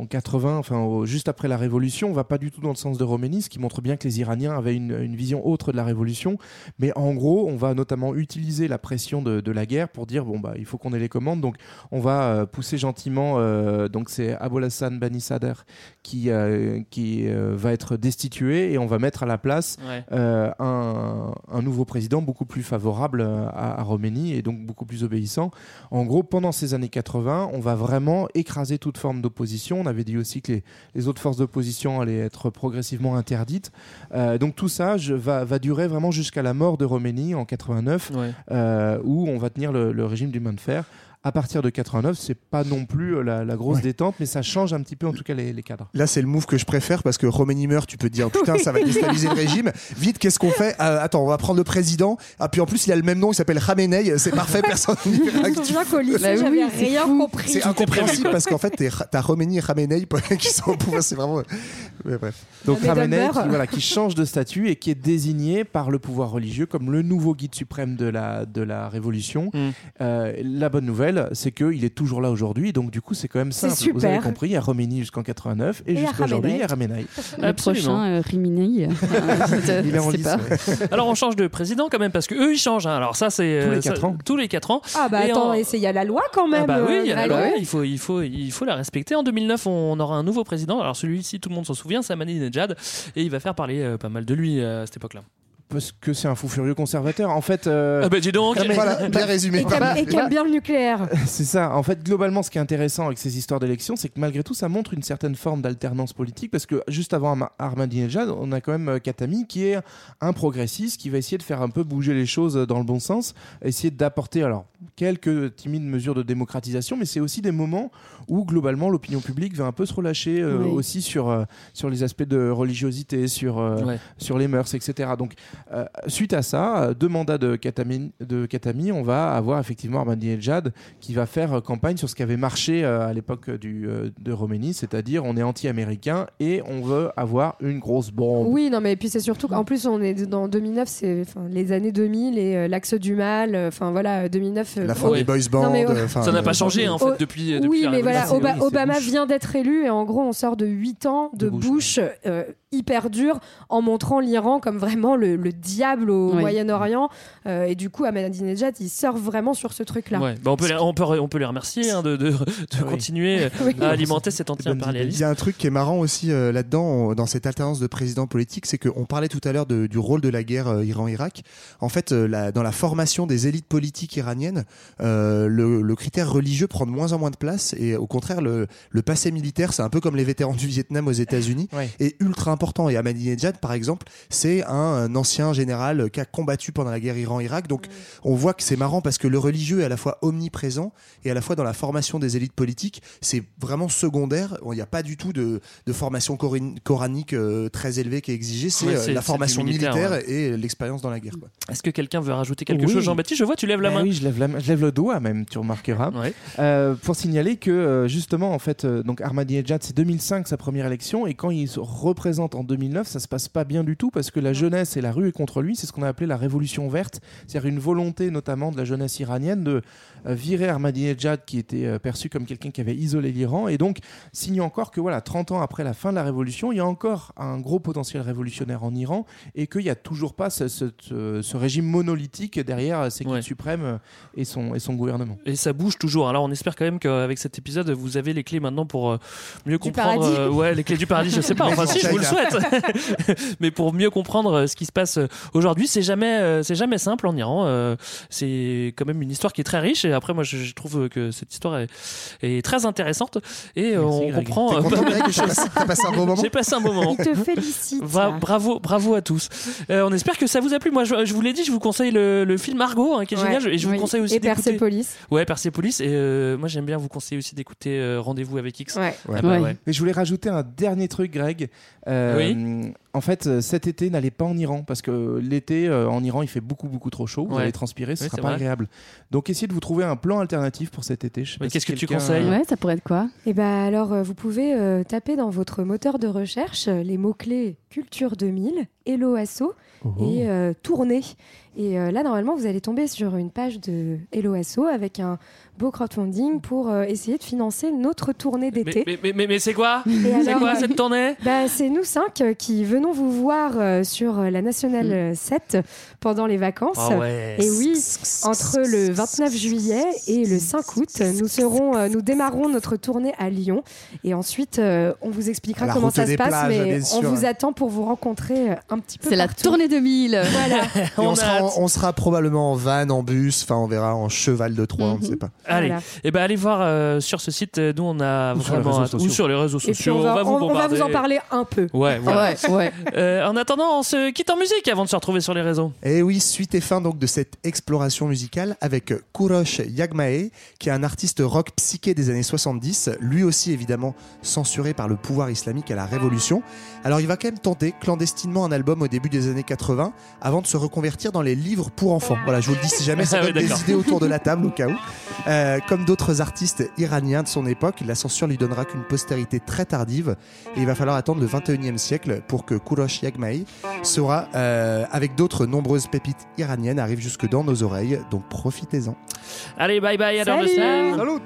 en 80, enfin au- juste après la Révolution, va pas du tout dans le sens de Roménie, ce qui montre bien que les Iraniens avaient une, une vision autre de la Révolution. Mais en gros, on va notamment utiliser la pression de, de la guerre pour dire bon bah il faut qu'on ait les commandes, donc on va euh, pousser gentiment. euh, donc c'est Abul Hassan Bani Sadr qui euh, qui va être destitué et on va mettre à la place Ouais. un, un nouveau président beaucoup plus favorable à, à Roménie et donc beaucoup plus obéissant. En gros, pendant ces années 80, on va vraiment écraser toute forme d'opposition. On avait dit aussi que les, les autres forces d'opposition allaient être progressivement interdites. Euh, donc tout ça je, va, va durer vraiment jusqu'à la mort de Roménie en 89, Ouais. euh, où on va tenir le, le régime du main de fer. À partir de 89, c'est pas non plus euh, la, la grosse Ouais. détente, mais ça change un petit peu en tout cas les, les cadres. Là, c'est le move que je préfère parce que Roménie meurt, tu peux te dire putain, ça va déstabiliser le régime. Vite, qu'est-ce qu'on fait? Euh, Attends, on va prendre le président. Ah, puis en plus, il a le même nom, il s'appelle Khamenei. C'est parfait, personne n'y Bah oui, rien compris. C'est incompréhensible parce qu'en fait, t'as Roménie et Khamenei qui sont au pouvoir. C'est vraiment. Mais bref. Donc Mais Khamenei qui, voilà, qui change de statut et qui est désigné par le pouvoir religieux comme le nouveau guide suprême de la, de la révolution. Mm. Euh, la bonne nouvelle, c'est qu'il est toujours là aujourd'hui, donc du coup c'est quand même simple. Vous avez compris, il y a Roménie jusqu'en 89 et, jusqu'à aujourd'hui il y a. Ramenei. Le Absolument. prochain, euh, Rimini. euh, Il est en lice, pas. ouais. Alors on change de président quand même parce que eux ils changent. hein. Alors ça c'est Tous les euh, ça- quatre ans. Tous les quatre ans. Ah bah Et attends, en- il y a la loi quand même. Ah bah oui, il y a la euh, loi, Greg. il faut, il, faut, il faut la respecter. En 2009, on aura un nouveau président. Alors celui-ci, tout le monde s'en souvient, c'est Ahmadinejad. Et il va faire parler euh, pas mal de lui euh, à cette époque-là. Parce que c'est un fou furieux conservateur. En fait, euh, Ah bah dis donc Voilà, bien résumé. Et qui aime- bien le nucléaire. C'est ça. En fait, globalement, ce qui est intéressant avec ces histoires d'élections, c'est que malgré tout, ça montre une certaine forme d'alternance politique. Parce que juste avant Ahma- Ahmadinejad, on a quand même euh, Khatami qui est un progressiste qui va essayer de faire un peu bouger les choses dans le bon sens, essayer d'apporter alors quelques timides mesures de démocratisation, mais c'est aussi des moments où globalement l'opinion publique va un peu se relâcher euh, Oui. aussi sur euh, sur les aspects de religiosité, sur euh, Ouais. sur les mœurs, etc. Donc, euh, suite à ça, euh, deux mandats de Khatami, de Khatami, on va avoir effectivement Ahmadinejad qui va faire euh, campagne sur ce qui avait marché à l'époque du, de Roménie, c'est-à-dire on est anti-américain et on veut avoir une grosse bombe. Oui, non, mais puis c'est surtout qu'en plus, on est dans 2009, c'est enfin, les années 2000 et euh, l'axe du mal. Enfin voilà, euh, 2009. euh, La fin oh, des boys bands. Non, mais, euh, enfin, Ça n'a pas changé hein, en fait depuis, oui, mais voilà, Obama vient d'être élu et en gros, on sort de 8 ans de, De Bush, Bush, euh, hyper dur en montrant l'Iran comme vraiment le, le diable au Oui. Moyen-Orient. Euh, et du coup, Ahmadinejad, il sort vraiment sur ce truc-là. Ouais, bah, on, peut les, on, peut, on peut les remercier hein, de, de, de Oui. continuer euh, Oui. à alimenter cet Il anti-impérialisme. y a un truc qui est marrant aussi euh, là-dedans, dans cette alternance de présidents politiques, c'est qu'on parlait tout à l'heure du rôle de la guerre euh, Iran-Irak. En fait, euh, la- dans la formation des élites politiques iraniennes, euh, le, le critère religieux prend de moins en moins de place et au contraire, le, le passé militaire, c'est un peu comme les vétérans du Vietnam aux États-Unis, est ultra important. Et Ahmadinejad, par exemple, c'est un, un ancien général qui a combattu pendant la guerre Iran-Irak. Donc, on voit que c'est marrant parce que le religieux est à la fois omniprésent et à la fois dans la formation des élites politiques, c'est vraiment secondaire. Il n'y a pas du tout de, de formation coranique euh, très élevée qui est exigée. C'est Ouais, euh, la formation militaire, militaire ouais. et l'expérience dans la guerre. Est-ce que quelqu'un veut rajouter quelque Oui. chose Jean-Baptiste, je vois, tu lèves la Ben main. oui, je lève, la je lève le doigt même, tu remarqueras. Ouais. Euh, pour signaler que euh, justement, en fait, euh, donc Ahmadinejad, c'est 2005 sa première élection, et quand il se en 2009, ça se passe pas bien du tout parce que la jeunesse et la rue est contre lui. C'est ce qu'on a appelé la révolution verte, c'est-à-dire une volonté notamment de la jeunesse iranienne de euh, virer Ahmadinejad, qui était euh, perçu comme quelqu'un qui avait isolé l'Iran, et donc signe encore que voilà, 30 ans après la fin de la révolution, il y a encore un gros potentiel révolutionnaire en Iran, et qu'il n'y a toujours pas ce, ce- ce- ce régime monolithique derrière euh, ses Ouais. suprêmes euh, et son, et son gouvernement. Et ça bouge toujours. Alors on espère quand même qu'avec cet épisode, vous avez les clés maintenant pour mieux Du comprendre. paradis. euh, ouais, les clés du paradis, je sais pas. Enfin si, je vous le souhaite. Mais pour mieux comprendre euh, ce qui se passe euh, aujourd'hui, c'est jamais, euh, c'est jamais simple en Iran. C'est quand même une histoire qui est très riche. Et après, moi, je, trouve que cette histoire est, est très intéressante. Et Merci, on Greg. comprend. T'as passé un bon moment J'ai passé un bon moment. Il te félicite. Bra- bravo, bravo à tous. Euh, on espère que ça vous a plu. Moi, je, je vous l'ai dit, je vous conseille le, le film Argo, hein, qui est Ouais. génial. Et je vous conseille aussi Et. Persepolis. Ouais, Persepolis. Et euh, moi, j'aime bien vous conseiller aussi d'écouter euh, Rendez-vous avec X. Ouais. Ouais. Ah bah Ouais. ouais. Mais je voulais rajouter un dernier truc, Greg. Euh, En en fait, euh, cet été, n'allez pas en Iran parce que l'été euh, en Iran, il fait beaucoup beaucoup trop chaud. Vous Ouais. allez transpirer, ce Oui, sera pas vrai. agréable. Donc, essayez de vous trouver un plan alternatif pour cet été. Qu'est-ce si que tu conseilles Ouais, ça pourrait être quoi? Et ben alors, euh, vous pouvez euh, taper dans votre moteur de recherche euh, les mots-clés Culture 2000, Hello Asso Oh. et euh, Tournée. Et euh, là, normalement, vous allez tomber sur une page de Hello Asso avec un beau crowdfunding pour euh, essayer de financer notre tournée d'été. mais, mais, mais- mais c'est quoi? C'est quoi cette tournée? Bah, C'est nous cinq euh, qui venons vous voir euh, sur euh, la Nationale euh, 7 pendant les vacances. Ah ouais. Et oui, entre le 29 juillet et le 5 août, nous, serons, euh, nous démarrons notre tournée à Lyon. Et ensuite, euh, on vous expliquera La comment ça se passe, plages, mais on vous attend pour vous rencontrer euh, un petit peu C'est la tournée 2000. Voilà. Et on, On a sera, hâte. on sera probablement en van, en bus, enfin on verra en cheval de Troie, on ne Mhm. sait pas. Allez, Voilà. et ben allez voir euh, sur ce site. euh, Nous, on a Ou sur les vraiment réseaux ou sur les réseaux Et puis sociaux. on va, vous on- va vous en parler un peu. Ouais, voilà. Ouais, ouais. Euh, en attendant, on se quitte en musique avant de se retrouver sur les réseaux. Et oui, suite et fin donc de cette exploration musicale avec Kurosh Yagmae, qui est un artiste rock psyché des années 70, lui aussi évidemment censuré par le pouvoir islamique à la Révolution. Alors il va quand même tenter clandestinement un album au début des années 80 avant de se reconvertir dans les livres pour enfants. Voilà, je vous le dis si jamais ça Ah ouais, donne des d'accord. idées autour de la table au cas où. Euh, comme d'autres artistes iraniens de son époque, la censure lui donnera qu'une postérité très tardive et il va falloir attendre le 21e siècle pour que Kurosh Yagmae sera euh, avec d'autres nombreuses pépites iraniennes arrive jusque dans nos oreilles, donc profitez-en. Allez, bye bye, à dans deux Salut. semaines. Salut